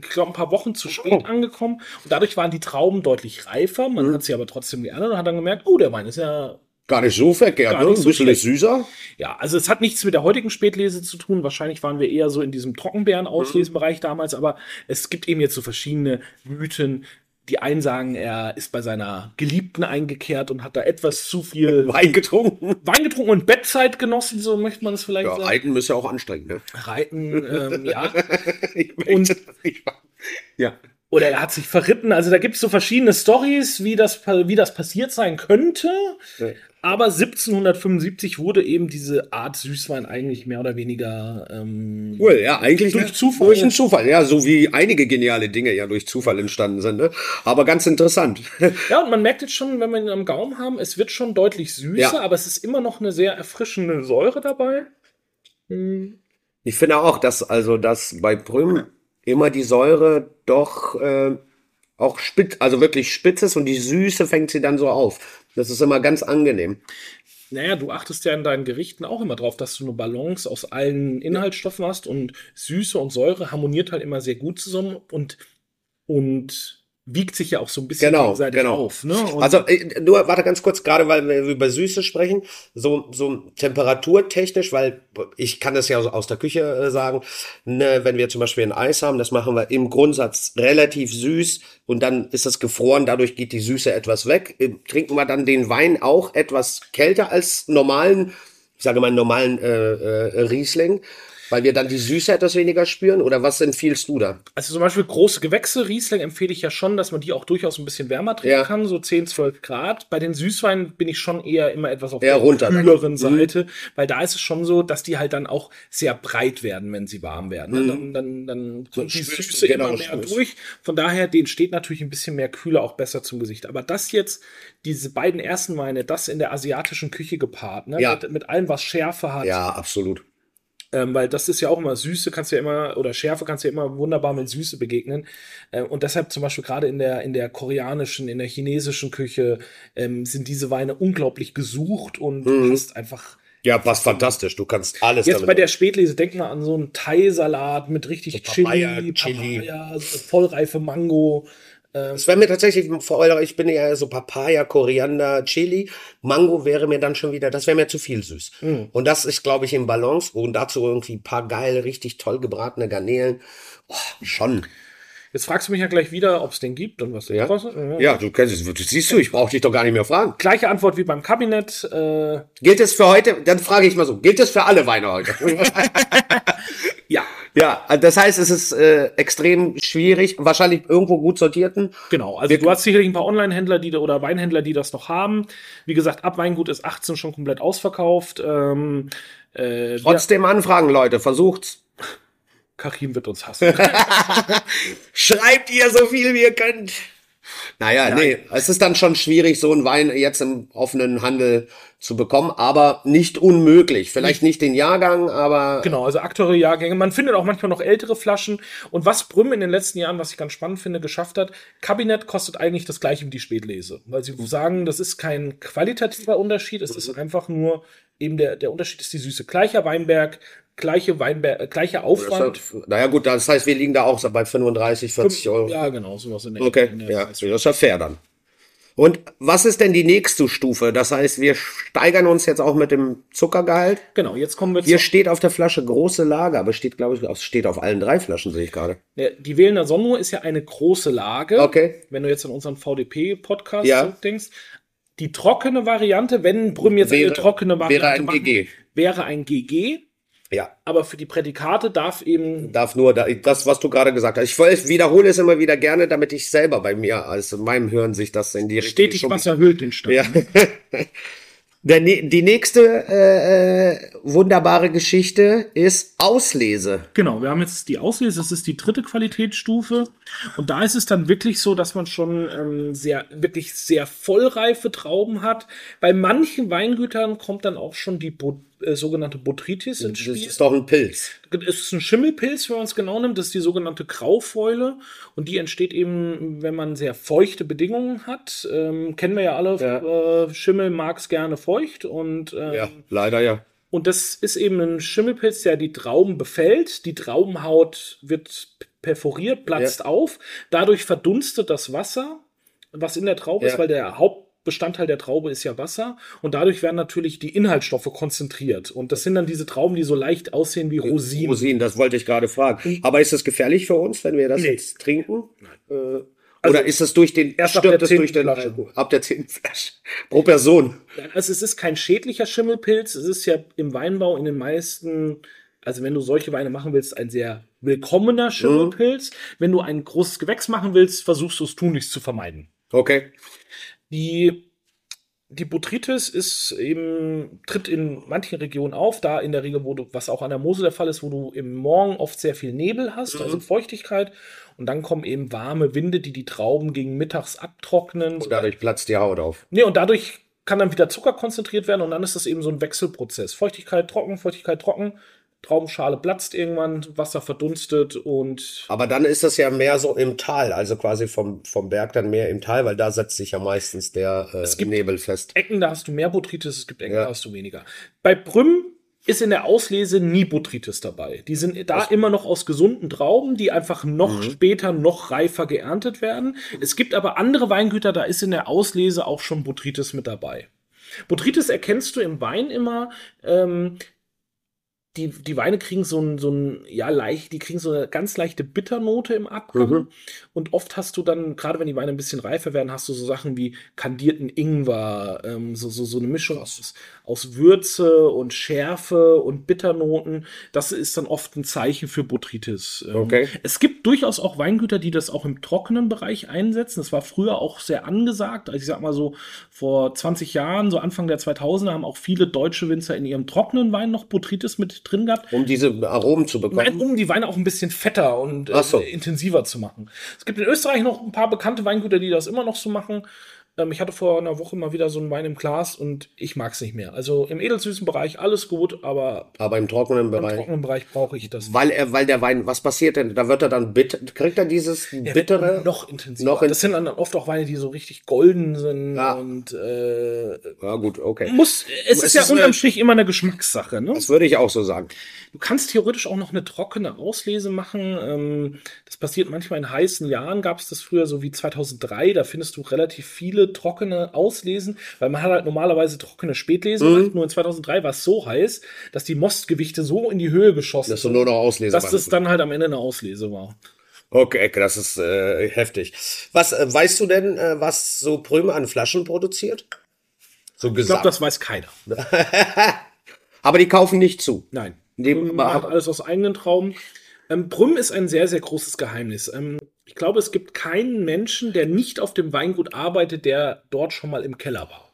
ich glaube ein paar Wochen zu spät Oh. angekommen. Und dadurch waren die Trauben deutlich reifer. Man Mhm. hat sie aber trotzdem geerntet und hat dann gemerkt, oh, der Wein ist ja Gar nicht so verkehrt, ne? Ein so bisschen schlecht. süßer. Ja, also es hat nichts mit der heutigen Spätlese zu tun. Wahrscheinlich waren wir eher so in diesem Trockenbeeren-Auslesebereich damals, aber es gibt eben jetzt so verschiedene Mythen. Die einen sagen, er ist bei seiner Geliebten eingekehrt und hat da etwas zu viel Wein getrunken. Wein getrunken und Bettzeit genossen, so möchte man es vielleicht Ja, sagen. Reiten ist ja auch anstrengend, ne? Reiten, ähm, ja. Und-. Ja. Oder er hat sich verritten. Also da gibt es so verschiedene Stories, wie das, wie das passiert sein könnte. Ja. Aber 1775 wurde eben diese Art Süßwein eigentlich mehr oder weniger ähm, Cool, ja, eigentlich Durch ne? Zufall. Durch einen Zufall, ja, so wie einige geniale Dinge ja durch Zufall entstanden sind, ne? Aber ganz interessant. Ja, und man merkt jetzt schon, wenn wir ihn am Gaumen haben, es wird schon deutlich süßer, Ja. aber es ist immer noch eine sehr erfrischende Säure dabei. Hm. Ich finde auch, dass also dass bei Prüm immer die Säure doch äh, auch spitz, also wirklich spitz ist und die Süße fängt sie dann so auf. Das ist immer ganz angenehm. Naja, du achtest ja in deinen Gerichten auch immer drauf, dass du eine Balance aus allen Inhaltsstoffen hast und Süße und Säure harmoniert halt immer sehr gut zusammen und, und wiegt sich ja auch so ein bisschen Genau, gegenseitig genau. auf. Ne? Und Also äh, nur warte ganz kurz, gerade weil wir über Süße sprechen, so so temperaturtechnisch, weil ich kann das ja aus- aus der Küche äh, sagen, ne, wenn wir zum Beispiel ein Eis haben, das machen wir im Grundsatz relativ süß und dann ist das gefroren, dadurch geht die Süße etwas weg. Äh, Trinken wir dann den Wein auch etwas kälter als normalen, ich sage mal normalen äh, äh, Riesling, weil wir dann die Süße etwas weniger spüren oder was empfiehlst du da? Also zum Beispiel große Gewächse, Riesling empfehle ich ja schon, dass man die auch durchaus ein bisschen wärmer trinken Ja. kann, so 10, 12 Grad. Bei den Süßweinen bin ich schon eher immer etwas auf Eher der runter dann. kühleren Mhm. Seite, weil da ist es schon so, dass die halt dann auch sehr breit werden, wenn sie warm werden. ne? Mhm. Dann, dann, dann kommt die Süße genau, immer mehr spürst. durch. Von daher, denen steht natürlich ein bisschen mehr Kühle auch besser zum Gesicht. Aber das jetzt, diese beiden ersten Weine, das in der asiatischen Küche gepaart, ne? Ja. mit, mit allem, was Schärfe hat, Ja, absolut. Ähm, weil das ist ja auch immer Süße, kannst du ja immer, oder Schärfe kannst du ja immer wunderbar mit Süße begegnen. Äh, und deshalb zum Beispiel gerade in der, in der koreanischen, in der chinesischen Küche ähm, sind diese Weine unglaublich gesucht und Mhm. hast einfach. Ja, passt fantastisch. Du kannst alles Jetzt bei der Spätlese, denk mal an so einen Thai-Salat mit richtig So Chili, Papaya, Chili. Papaya, vollreife Mango. Es wäre mir tatsächlich, vor allem, ich bin ja so Papaya, Koriander, Chili. Mango wäre mir dann schon wieder, das wäre mir zu viel süß. Mhm. Und das ist, glaube ich, im Balance. Und dazu irgendwie ein paar geile, richtig toll gebratene Garnelen. Oh, schon. Jetzt fragst du mich ja gleich wieder, ob es den gibt und was der Ja? kostet. Ja, du kennst es. Siehst du, ich brauche dich doch gar nicht mehr fragen. Gleiche Antwort wie beim Kabinett. Äh, Gilt es für heute? Dann frage ich mal so. Gilt es für alle Weine heute? ja, ja, das heißt, es ist äh, extrem schwierig. Wahrscheinlich irgendwo gut sortierten. genau. Also du hast sicherlich ein paar Online-Händler die, oder Weinhändler, die das noch haben. Wie gesagt, ab Weingut ist 18 schon komplett ausverkauft. Ähm, äh, wir- Trotzdem anfragen, Leute. Versucht's. Karim wird uns hassen. Schreibt ihr so viel wie ihr könnt. Naja, nee, es ist dann schon schwierig, so einen Wein jetzt im offenen Handel zu bekommen, aber nicht unmöglich. Vielleicht nicht den Jahrgang, aber Genau, also aktuelle Jahrgänge. Man findet auch manchmal noch ältere Flaschen. Und was Brüm in den letzten Jahren, was ich ganz spannend finde, geschafft hat, Kabinett kostet eigentlich das gleiche wie die Spätlese. Weil sie sagen, das ist kein qualitativer Unterschied, es ist einfach nur eben der, der Unterschied ist die Süße. Gleicher Weinberg, gleiche Weinberg, äh, gleicher Aufwand. das hat, naja gut, das heißt, wir liegen da auch bei 35, 40 Euro. Ja, genau, sowas in der Okay, in der ja, das ist ja fair dann. Und was ist denn die nächste Stufe? Das heißt, wir steigern uns jetzt auch mit dem Zuckergehalt. Genau, jetzt kommen wir Hier zu. steht auf der Flasche große Lage, aber steht, glaube ich, auf- steht auf allen drei Flaschen, sehe ich gerade. Die Wählender Sonno ist ja eine große Lage. Okay. Wenn du jetzt an unseren VDP-Podcast Ja. denkst. Die trockene Variante, wenn Brüm jetzt Wäre- eine trockene Variante wäre ein machen, GG. wäre ein GG. Ja, Aber für die Prädikate darf eben darf nur da, das, was du gerade gesagt hast. Ich wiederhole es immer wieder gerne, damit ich selber bei mir, also in meinem Hören sich das in die stetig Wasser hüllt den Stein. Ja. Der, nä- die nächste äh, äh, wunderbare Geschichte ist Auslese. Genau, wir haben jetzt die Auslese, das ist die dritte Qualitätsstufe. Und da ist es dann wirklich so, dass man schon ähm, sehr, wirklich sehr vollreife Trauben hat. Bei manchen Weingütern kommt dann auch schon die Bo äh, sogenannte Botrytis ins Das Spiel. ist doch ein Pilz. Es ist ein Schimmelpilz, wenn man es genau nimmt. Das ist die sogenannte Graufäule. Und die entsteht eben, wenn man sehr feuchte Bedingungen hat. Ähm, kennen wir ja alle. Äh, Schimmel mag es gerne feucht. Und, ähm, Ja, leider ja. und das ist eben ein Schimmelpilz, der die Trauben befällt. Die Traubenhaut wird perforiert, platzt auf. Dadurch verdunstet das Wasser, was in der Traube Ja. ist, weil der Hauptbestandteil der Traube ist ja Wasser. Und dadurch werden natürlich die Inhaltsstoffe konzentriert. Und das sind dann diese Trauben, die so leicht aussehen wie Rosinen. Rosinen, das wollte ich gerade fragen. Aber ist es gefährlich für uns, wenn wir das Nee. jetzt trinken? Äh, Also, oder ist es durch den, erst ab der es durch den Flasche. Ab der zehnten Flasche. Pro Person. Also es ist kein schädlicher Schimmelpilz. Es ist ja im Weinbau in den meisten, also wenn du solche Weine machen willst, ein sehr willkommener Schimmelpilz. Wenn du ein großes Gewächs machen willst, versuchst du es tunlichst zu vermeiden. Okay. Die, die Botrytis ist eben, tritt in manchen Regionen auf, da in der Regel, wo du, was auch an der Mosel der Fall ist, wo du im Morgen oft sehr viel Nebel hast, also Feuchtigkeit. Und dann kommen eben warme Winde, die die Trauben gegen mittags abtrocknen. Und dadurch platzt die Haut auf. Nee, und dadurch kann dann wieder Zucker konzentriert werden und dann ist das eben so ein Wechselprozess. Feuchtigkeit trocken, Feuchtigkeit trocken, Traubenschale platzt irgendwann, Wasser verdunstet und Aber dann ist das ja mehr so im Tal, also quasi vom, vom Berg dann mehr im Tal, weil da setzt sich ja meistens der äh, gibt- Nebel fest. Ecken, da hast du mehr Botrytis, es gibt Ecken, Ja. da hast du weniger. Bei Brüm ist in der Auslese nie Botrytis dabei. Die sind da immer noch aus gesunden Trauben, die einfach noch Mhm. später, noch reifer geerntet werden. Es gibt aber andere Weingüter, da ist in der Auslese auch schon Botrytis mit dabei. Botrytis erkennst du im Wein immer, ähm, die, die Weine kriegen so ein, so ein, ja, leicht, die kriegen so eine ganz leichte Bitternote im Abgang. Mhm. Und oft hast du dann, gerade wenn die Weine ein bisschen reifer werden, hast du so Sachen wie kandierten Ingwer, ähm, so, so, so eine Mischung aus, aus Würze und Schärfe und Bitternoten. Das ist dann oft ein Zeichen für Botrytis. Ähm, Okay. Es gibt durchaus auch Weingüter, die das auch im trockenen Bereich einsetzen. Das war früher auch sehr angesagt. Also ich sag mal so, vor 20 Jahren, so Anfang der 2000er, haben auch viele deutsche Winzer in ihrem trockenen Wein noch Botrytis mit drin gehabt. Um diese Aromen zu bekommen. Nein, um die Weine auch ein bisschen fetter und äh, so. intensiver zu machen. Es gibt in Österreich noch ein paar bekannte Weingüter, die das immer noch so machen. Ähm, ich hatte vor einer Woche mal wieder so einen Wein im Glas und ich mag es nicht mehr. Also im edelsüßen Bereich alles gut, aber Aber im trockenen im Bereich. trockenen Bereich brauche ich das. Weil er, weil der Wein, was passiert denn? Da wird er dann bitter, kriegt er dieses bittere? noch intensiver. noch in- das sind dann oft auch Weine, die so richtig golden sind Ja. und äh, Ja, gut, okay. muss. Es, Es ist ja ist unterm eine- Strich immer eine Geschmackssache. Ne? Das würde ich auch so sagen. Du kannst theoretisch auch noch eine trockene Auslese machen. Ähm, das passiert manchmal in heißen Jahren. Gab es das früher so wie 2003. Da findest du relativ viele trockene Auslesen, weil man hat halt normalerweise trockene Spätlese Mhm. gemacht. Nur in 2003 war es so heiß, dass die Mostgewichte so in die Höhe geschossen Dass du nur noch auslesen dass das kannst. dann halt am Ende eine Auslese war. Okay, das ist äh, heftig. Was äh, weißt du denn, äh, was so Prüm an Flaschen produziert? So gesagt. Ich glaube, das weiß keiner. Aber die kaufen nicht zu. Nein. Die macht alles aus eigenen Trauben. Ähm, Brüm ist ein sehr, sehr großes Geheimnis. Ähm, ich glaube, es gibt keinen Menschen, der nicht auf dem Weingut arbeitet, der dort schon mal im Keller war.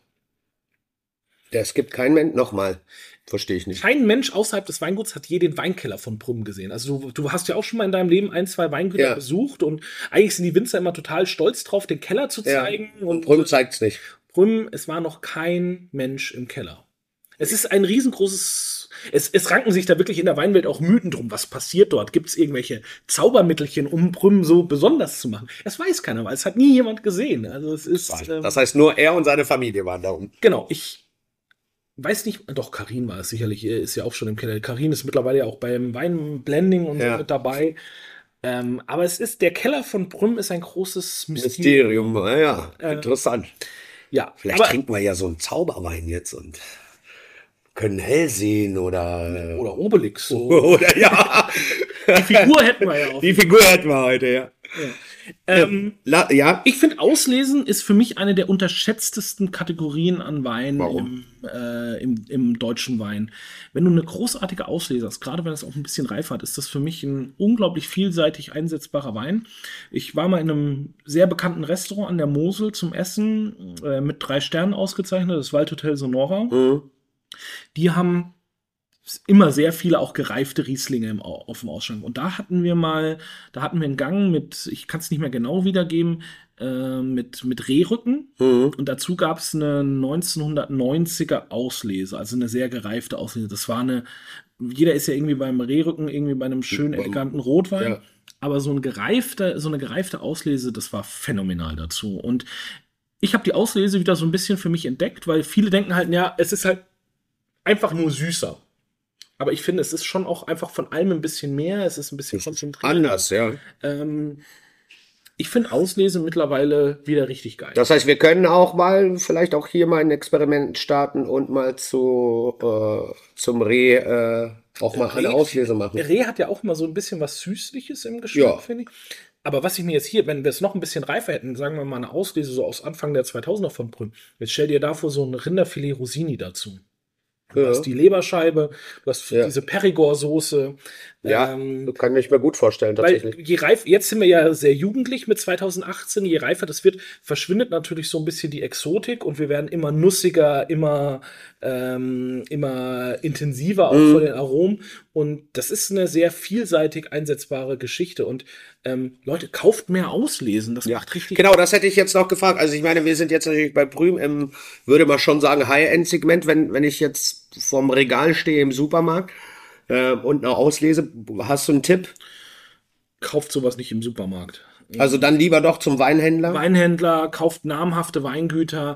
Es gibt keinen Mensch, nochmal, verstehe ich nicht. Kein Mensch außerhalb des Weinguts hat je den Weinkeller von Brüm gesehen. Also du, du, hast ja auch schon mal in deinem Leben ein, zwei Weingüter ja. besucht und eigentlich sind die Winzer immer total stolz drauf, den Keller zu zeigen. Ja. Und Brüm zeigt es nicht. Brüm, es war noch kein Mensch im Keller. Es ist ein riesengroßes, es, es ranken sich da wirklich in der Weinwelt auch Mythen drum. Was passiert dort? Gibt es irgendwelche Zaubermittelchen, um Brüm so besonders zu machen? Das weiß keiner, weil es hat nie jemand gesehen. Also es ist. Ähm, das heißt, nur er und seine Familie waren da oben. Genau. Ich weiß nicht, doch, Karin war es sicherlich, ist ja auch schon im Keller. Karin ist mittlerweile ja auch beim Weinblending und ja. so mit dabei. Ähm, aber es ist, der Keller von Brüm ist ein großes Mysterium. Mysterium, ja, äh, interessant. Ja. Vielleicht aber, trinken wir ja so einen Zauberwein jetzt und können hell sehen oder. Oder Obelix. So. oder ja. Die Figur hätten wir ja auch. Die Figur hätten wir heute, ja. ja. Ähm, La ja. Ich finde, Auslesen ist für mich eine der unterschätztesten Kategorien an Wein im, äh, im, im, deutschen Wein. Wenn du eine großartige Auslese hast, gerade wenn es auch ein bisschen reif hat, ist das für mich ein unglaublich vielseitig einsetzbarer Wein. Ich war mal in einem sehr bekannten Restaurant an der Mosel zum Essen äh, mit drei Sternen ausgezeichnet, das Waldhotel Sonora. Mhm. Die haben immer sehr viele auch gereifte Rieslinge im, auf dem Ausschank. Und da hatten wir mal, da hatten wir einen Gang mit, ich kann es nicht mehr genau wiedergeben, äh, mit, mit Rehrücken. Mhm. Und dazu gab es eine 1990er Auslese, also eine sehr gereifte Auslese. Das war eine, jeder ist ja irgendwie beim Rehrücken, irgendwie bei einem schönen, eleganten Rotwein. Ja. Aber so, ein gereifte, so eine gereifte Auslese, das war phänomenal dazu. Und ich habe die Auslese wieder so ein bisschen für mich entdeckt, weil viele denken halt, ja, es ist halt einfach nur süßer. Aber ich finde, es ist schon auch einfach von allem ein bisschen mehr. Es ist ein bisschen konzentriert. Anders, ja. Ähm, ich finde Auslese mittlerweile wieder richtig geil. Das heißt, wir können auch mal, vielleicht auch hier mal ein Experiment starten und mal zu, äh, zum Reh äh, auch mal Reh, eine Auslese machen. Reh hat ja auch immer so ein bisschen was Süßliches im Geschmack, ja. finde ich. Aber was ich mir jetzt hier, wenn wir es noch ein bisschen reifer hätten, sagen wir mal eine Auslese so aus Anfang der 2000er von Prüm, jetzt stell dir davor so ein Rinderfilet Rosini dazu. Du ja. hast die Leberscheibe, du hast ja. diese Perigord-Soße. Ja, ähm, kann ich mir gut vorstellen, tatsächlich. Weil je reif, jetzt sind wir ja sehr jugendlich mit 2018, je reifer das wird, verschwindet natürlich so ein bisschen die Exotik und wir werden immer nussiger, immer, ähm, immer intensiver auch mhm. von den Aromen. Und das ist eine sehr vielseitig einsetzbare Geschichte. Und ähm, Leute, kauft mehr Auslesen. Das ja. macht richtig. Genau, das hätte ich jetzt noch gefragt. Also ich meine, wir sind jetzt natürlich bei Prüm im, würde man schon sagen, High-End-Segment, wenn, wenn ich jetzt vorm Regal stehe im Supermarkt äh, und eine Auslese. Hast du einen Tipp? Kauft sowas nicht im Supermarkt. Also dann lieber doch zum Weinhändler? Weinhändler, kauft namhafte Weingüter.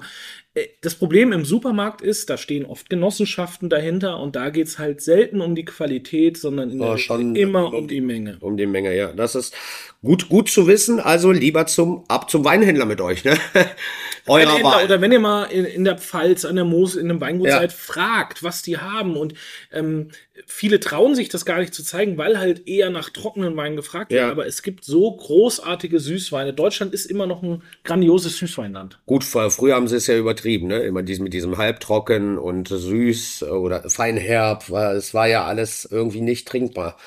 Äh, das Problem im Supermarkt ist, da stehen oft Genossenschaften dahinter und da geht's halt selten um die Qualität, sondern oh, schon immer um, um, die Menge. Um die Menge, ja. Das ist gut, gut zu wissen. Also lieber zum, ab zum Weinhändler mit euch, ne? Eurer Wahl. Oder wenn ihr mal in, in, der Pfalz, an der Moos, in einem Weingut ja. seid, fragt, was die haben. Und ähm, viele trauen sich das gar nicht zu zeigen, weil halt eher nach trockenen Weinen gefragt wird. Ja. Aber es gibt so großartige Süßweine. Deutschland ist immer noch ein grandioses Süßweinland. Gut, früher haben sie es ja übertrieben, ne? Immer diesen, mit diesem halbtrocken und süß oder feinherb. Es war ja alles irgendwie nicht trinkbar.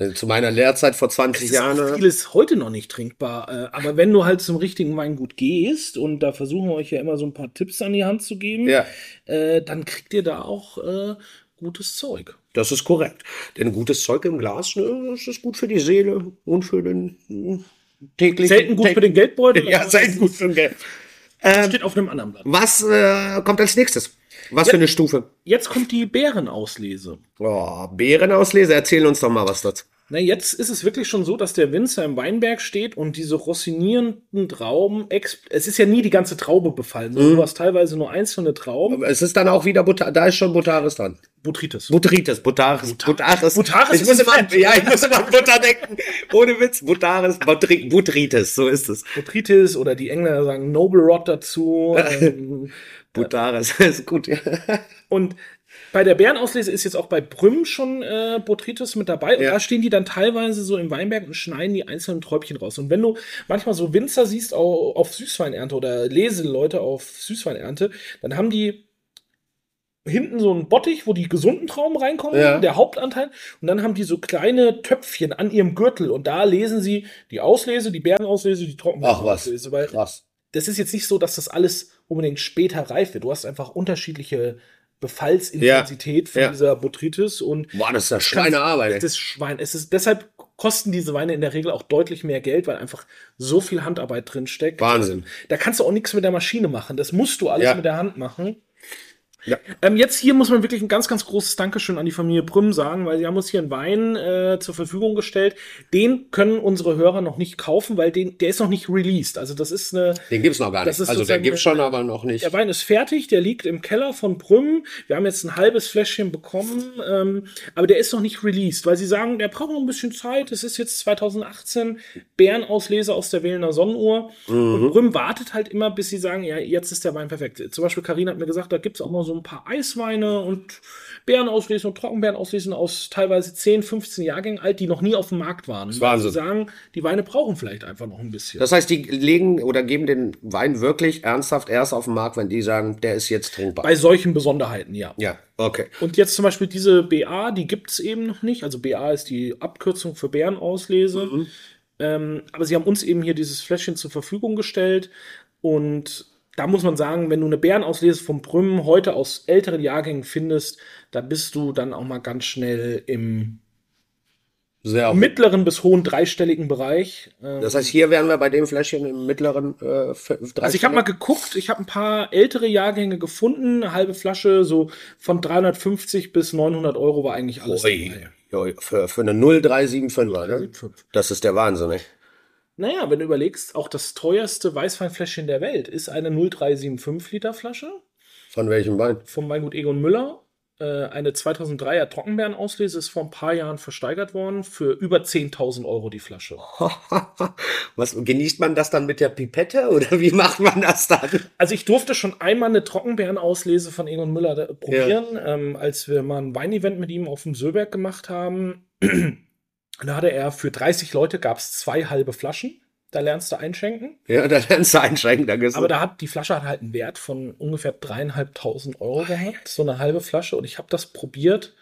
Also zu meiner Lehrzeit vor 20 es ist Jahren. Ist ne? vieles heute noch nicht trinkbar. Äh, aber wenn du halt zum richtigen Weingut gehst, und da versuchen wir euch ja immer so ein paar Tipps an die Hand zu geben, ja. äh, dann kriegt ihr da auch äh, gutes Zeug. Das ist korrekt. Denn gutes Zeug im Glas, ne, das ist gut für die Seele und für den hm, täglichen. Selten gut für den Geldbeutel. Ja, selten gut für den Geld. Ähm, steht auf einem anderen Blatt. Was äh, kommt als nächstes? Was jetzt, für eine Stufe? Jetzt kommt die Bärenauslese. Oh, Bärenauslese, erzähl uns doch mal was dazu. Na, jetzt ist es wirklich schon so, dass der Winzer im Weinberg steht und diese rossinierenden Trauben, es ist ja nie die ganze Traube befallen, sondern mhm. du hast teilweise nur einzelne Trauben. Aber es ist dann auch wieder, Butter, da ist schon Butaris dran. Botrytis. Botrytis, Butaris, Butaris. Butaris ich muss immer, ja, ich muss immer Butter denken. Ohne Witz, Butaris, Botrytis, so ist es. Botrytis oder die Engländer sagen Noble Rot dazu. ähm, Butaris, ist gut, ja. Und bei der Bärenauslese ist jetzt auch bei Brüm schon äh, Botrytis mit dabei. Und Ja. da stehen die dann teilweise so im Weinberg und schneiden die einzelnen Träubchen raus. Und wenn du manchmal so Winzer siehst au- auf Süßweinernte oder Leseleute auf Süßweinernte, dann haben die hinten so einen Bottich, wo die gesunden Trauben reinkommen, Ja. der Hauptanteil. Und dann haben die so kleine Töpfchen an ihrem Gürtel. Und da lesen sie die Auslese, die Bärenauslese, die Ach was, krass. das ist jetzt nicht so, dass das alles unbedingt später reif wird. Du hast einfach unterschiedliche Befallsintensität von Ja. dieser Botrytis und Boah, das ist ja Schweinearbeit. ey. das Schwein. Es ist deshalb kosten diese Weine in der Regel auch deutlich mehr Geld, weil einfach so viel Handarbeit drin steckt. Wahnsinn. Da kannst du auch nichts mit der Maschine machen. Das musst du alles Ja. mit der Hand machen. Ja. Ähm, jetzt hier muss man wirklich ein ganz, ganz großes Dankeschön an die Familie Prüm sagen, weil sie haben uns hier einen Wein äh, zur Verfügung gestellt. Den können unsere Hörer noch nicht kaufen, weil den, der ist noch nicht released. Also das ist eine, Den gibt's noch gar nicht. Also der gibt's schon, aber noch nicht. der Wein ist fertig, der liegt im Keller von Prüm. Wir haben jetzt ein halbes Fläschchen bekommen, ähm, aber der ist noch nicht released, weil sie sagen, der braucht noch ein bisschen Zeit. Es ist jetzt 2018, Bärenauslese aus der Wählener Sonnenuhr. Und Prüm wartet halt immer, bis sie sagen, ja, jetzt ist der Wein perfekt. Zum Beispiel Karin hat mir gesagt, da gibt's auch noch so ein paar Eisweine und Bärenauslesen und Trockenbärenauslesen aus teilweise 10, 15 Jahrgängen alt, die noch nie auf dem Markt waren. Das Wahnsinn. Sie sagen, die Weine brauchen vielleicht einfach noch ein bisschen. Das heißt, die legen oder geben den Wein wirklich ernsthaft erst auf den Markt, wenn die sagen, der ist jetzt trinkbar. Bei solchen Besonderheiten, ja. ja, okay. Und jetzt zum Beispiel diese BA, die gibt's eben noch nicht. Also BA ist die Abkürzung für Bärenauslese. Ähm, aber sie haben uns eben hier dieses Fläschchen zur Verfügung gestellt. Und da muss man sagen, wenn du eine Bärenauslese vom Brümmen heute aus älteren Jahrgängen findest, da bist du dann auch mal ganz schnell im Sehr mittleren bis hohen dreistelligen Bereich. Ähm, Das heißt, hier wären wir bei dem Fläschchen im mittleren äh, also ich habe mal geguckt, ich habe ein paar ältere Jahrgänge gefunden, eine halbe Flasche, so von 350 bis 900 Euro war eigentlich alles Ui, ui, für, für eine 0375er, ne? 375. Das ist der Wahnsinn, ey. Naja, wenn du überlegst, auch das teuerste Weißweinfläschchen der Welt ist eine 0375 Liter Flasche Von welchem Wein? vom Weingut Egon Müller. Äh, eine 2003er Trockenbeerenauslese ist vor ein paar Jahren versteigert worden für über 10.000 Euro die Flasche. Was, genießt man das dann mit der Pipette oder wie macht man das dann? Also ich durfte schon einmal eine Trockenbeerenauslese von Egon Müller probieren, ähm, als wir mal ein Weinevent mit ihm auf dem Söberg gemacht haben. Da hatte er für 30 Leute gab es zwei halbe Flaschen. Da lernst du einschenken. Ja, da lernst du einschränken. Da gehst Aber da hat die Flasche hat halt einen Wert von ungefähr dreieinhalbtausend Euro gehabt, so eine halbe Flasche. Und ich habe das probiert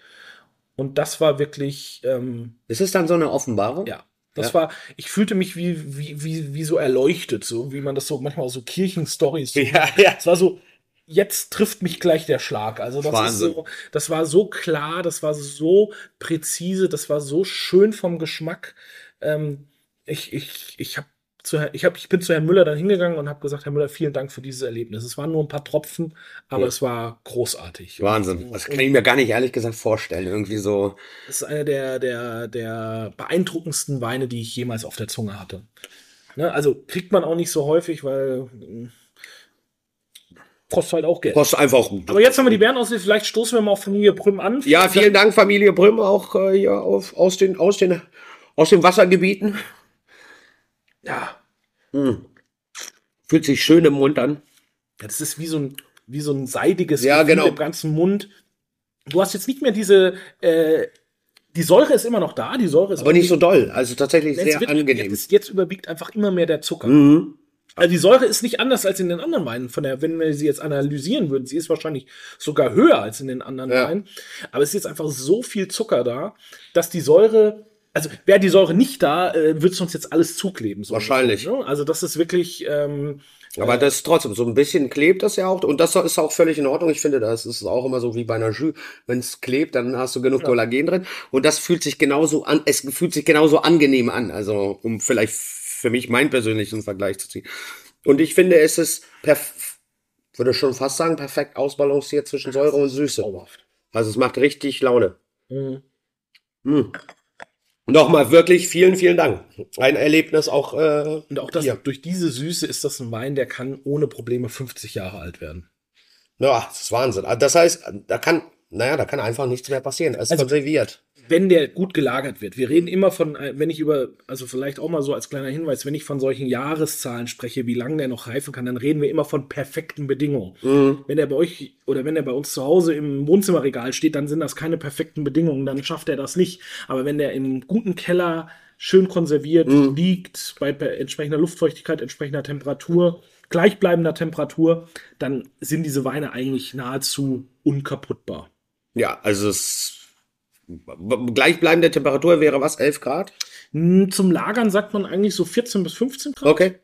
und das war wirklich, ähm, ist es dann so eine Offenbarung? ja, das Ja. war, ich fühlte mich wie, wie, wie, wie so erleuchtet, so wie man das so manchmal aus so Kirchenstories. So Ja, ja. Es war so, jetzt trifft mich gleich der Schlag. Also das Wahnsinn. ist so, das war so klar, das war so präzise, das war so schön vom Geschmack. Ähm, ich, ich, ich habe zu, ich, hab, ich bin zu Herrn Müller dann hingegangen und habe gesagt, Herr Müller, vielen Dank für dieses Erlebnis. Es waren nur ein paar Tropfen, aber Ja. es war großartig. Wahnsinn. Das kann ich mir gar nicht ehrlich gesagt vorstellen. Irgendwie so. Das ist einer der, der, der beeindruckendsten Weine, die ich jemals auf der Zunge hatte. Ne, also kriegt man auch nicht so häufig, weil kostet halt auch Geld. Kostet einfach gut. Aber jetzt haben wir die Bärenauslese, vielleicht stoßen wir mal auf Familie Brüm an. Ja, vielen Dank, Familie Brüm, auch äh, hier auf, aus, den, aus, den, aus den Wassergebieten. Ja, Fühlt sich schön im Mund an. das ist wie so ein, wie so ein seidiges Ja, Gefühl genau. im ganzen Mund. Du hast jetzt nicht mehr diese, äh, die Säure ist immer noch da, die Säure ist Aber nicht so doll. Also tatsächlich sehr wird- angenehm. Jetzt, jetzt überwiegt einfach immer mehr der Zucker. Mhm. Also die Säure ist nicht anders als in den anderen Weinen. Von der, wenn wir sie jetzt analysieren würden, sie ist wahrscheinlich sogar höher als in den anderen Ja. Weinen. Aber es ist jetzt einfach so viel Zucker da, dass die Säure, also wäre die Säure nicht da, äh, würde es uns jetzt alles zukleben. So Wahrscheinlich. ungefähr, ne? Also das ist wirklich, ähm, Aber das ist trotzdem, so ein bisschen klebt das ja auch. Und das ist auch völlig in Ordnung. Ich finde, das ist auch immer so wie bei einer Jus. Wenn es klebt, dann hast du genug Kollagen drin. Und das fühlt sich genauso an, es fühlt sich genauso angenehm an. Also, um vielleicht für mich meinen persönlichen Vergleich zu ziehen. Und ich finde, es ist perf würde schon fast sagen, perfekt ausbalanciert zwischen Säure und Süße. Also es macht richtig Laune. Mhm. Mm. Nochmal wirklich vielen, vielen Dank. Ein Erlebnis auch. Äh, Und auch das, hier. durch diese Süße ist das ein Wein, der kann ohne Probleme 50 Jahre alt werden. Ja, das ist Wahnsinn. Also Das heißt, da kann Naja, da kann einfach nichts mehr passieren. Es ist Also- konserviert. wenn der gut gelagert wird. Wir reden immer von, äh, wenn ich über, also vielleicht auch mal so als kleiner Hinweis, wenn ich von solchen Jahreszahlen spreche, wie lange der noch reifen kann, dann reden wir immer von perfekten Bedingungen. Wenn der bei euch oder wenn der bei uns zu Hause im Wohnzimmerregal steht, dann sind das keine perfekten Bedingungen, dann schafft er das nicht. Aber wenn der im guten Keller schön konserviert liegt, bei entsprechender Luftfeuchtigkeit, entsprechender Temperatur, gleichbleibender Temperatur, dann sind diese Weine eigentlich nahezu unkaputtbar. Ja, also es gleichbleibende Temperatur wäre was? 11 Grad? Hm, Zum Lagern sagt man eigentlich so 14 bis 15 Grad. Okay.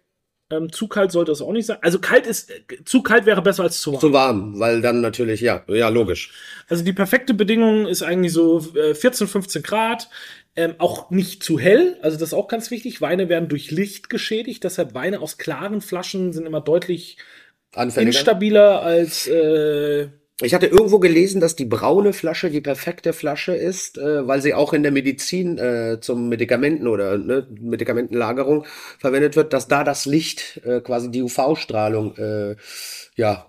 Ähm, zu kalt sollte es auch nicht sein. Also kalt ist, äh, zu kalt wäre besser als zu warm. Zu warm, weil dann natürlich, ja, ja, logisch. Also die perfekte Bedingung ist eigentlich so äh, 14, 15 Grad. Ähm, auch nicht zu hell, also das ist auch ganz wichtig. Weine werden durch Licht geschädigt, deshalb Weine aus klaren Flaschen sind immer deutlich Anfälliger. instabiler als äh, Ich hatte irgendwo gelesen, dass die braune Flasche die perfekte Flasche ist, äh, weil sie auch in der Medizin äh, zum Medikamenten oder ne, Medikamentenlagerung verwendet wird, dass da das Licht, äh, quasi die UV-Strahlung, äh, ja,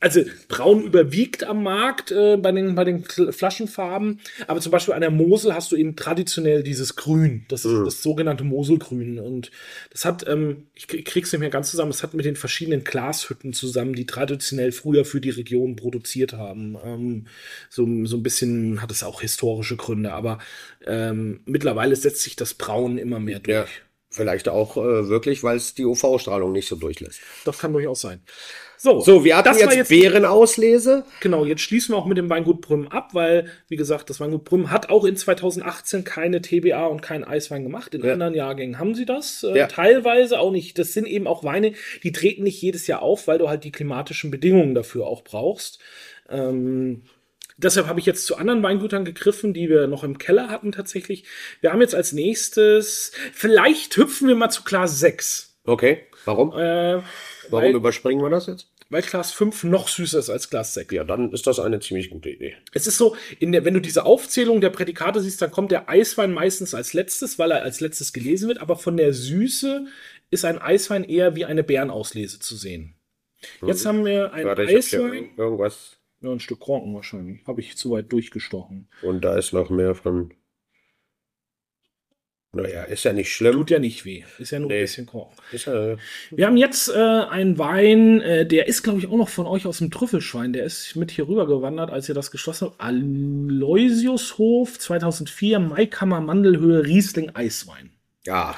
Also braun überwiegt am Markt äh, bei, den, bei den Flaschenfarben, aber zum Beispiel an der Mosel hast du eben traditionell dieses Grün, das ist das sogenannte Moselgrün. Und das hat, ähm, ich krieg- krieg's nicht mehr ganz zusammen, das hat mit den verschiedenen Glashütten zusammen, die traditionell früher für die Region produziert haben. Ähm, so, so ein bisschen hat es auch historische Gründe, aber ähm, mittlerweile setzt sich das Braun immer mehr durch. ja, vielleicht auch äh, wirklich, weil es die UV-Strahlung nicht so durchlässt. Das kann durchaus sein. So, So, wir hatten das war jetzt, Beerenauslese. Genau, jetzt schließen wir auch mit dem Weingut Brüm ab, weil, wie gesagt, das Weingut Brüm hat auch in 2018 keine TBA und keinen Eiswein gemacht. In Ja. anderen Jahrgängen haben sie das. Äh, Ja. Teilweise auch nicht. Das sind eben auch Weine, die treten nicht jedes Jahr auf, weil du halt die klimatischen Bedingungen dafür auch brauchst. Ähm, deshalb habe ich jetzt zu anderen Weingütern gegriffen, die wir noch im Keller hatten tatsächlich. Wir haben jetzt als nächstes, vielleicht hüpfen wir mal zu Glas 6. Okay, warum? Äh, Warum weil, überspringen wir das jetzt? weil Glas 5 noch süßer ist als Glas 6. Ja, dann ist das eine ziemlich gute Idee. Es ist so, der, wenn du diese Aufzählung der Prädikate siehst, dann kommt der Eiswein meistens als letztes, weil er als letztes gelesen wird, aber von der Süße ist ein Eiswein eher wie eine Bärenauslese zu sehen. Jetzt haben wir ein Warte, Eiswein. irgendwas. Ja, ein Stück Kronken wahrscheinlich. Habe ich zu weit durchgestochen. Und da ist noch mehr von. Naja, ist ja nicht schlimm. Tut ja nicht weh. Ist ja nur Nee. ein bisschen Kronken. Ist ja, Wir haben jetzt äh, einen Wein, äh, der ist, glaube ich, auch noch von euch aus dem Trüffelschwein. Der ist mit hier rüber gewandert, als ihr das geschlossen habt. Aloysiushof 2004, Maikammer Mandelhöhe Riesling Eiswein. ja,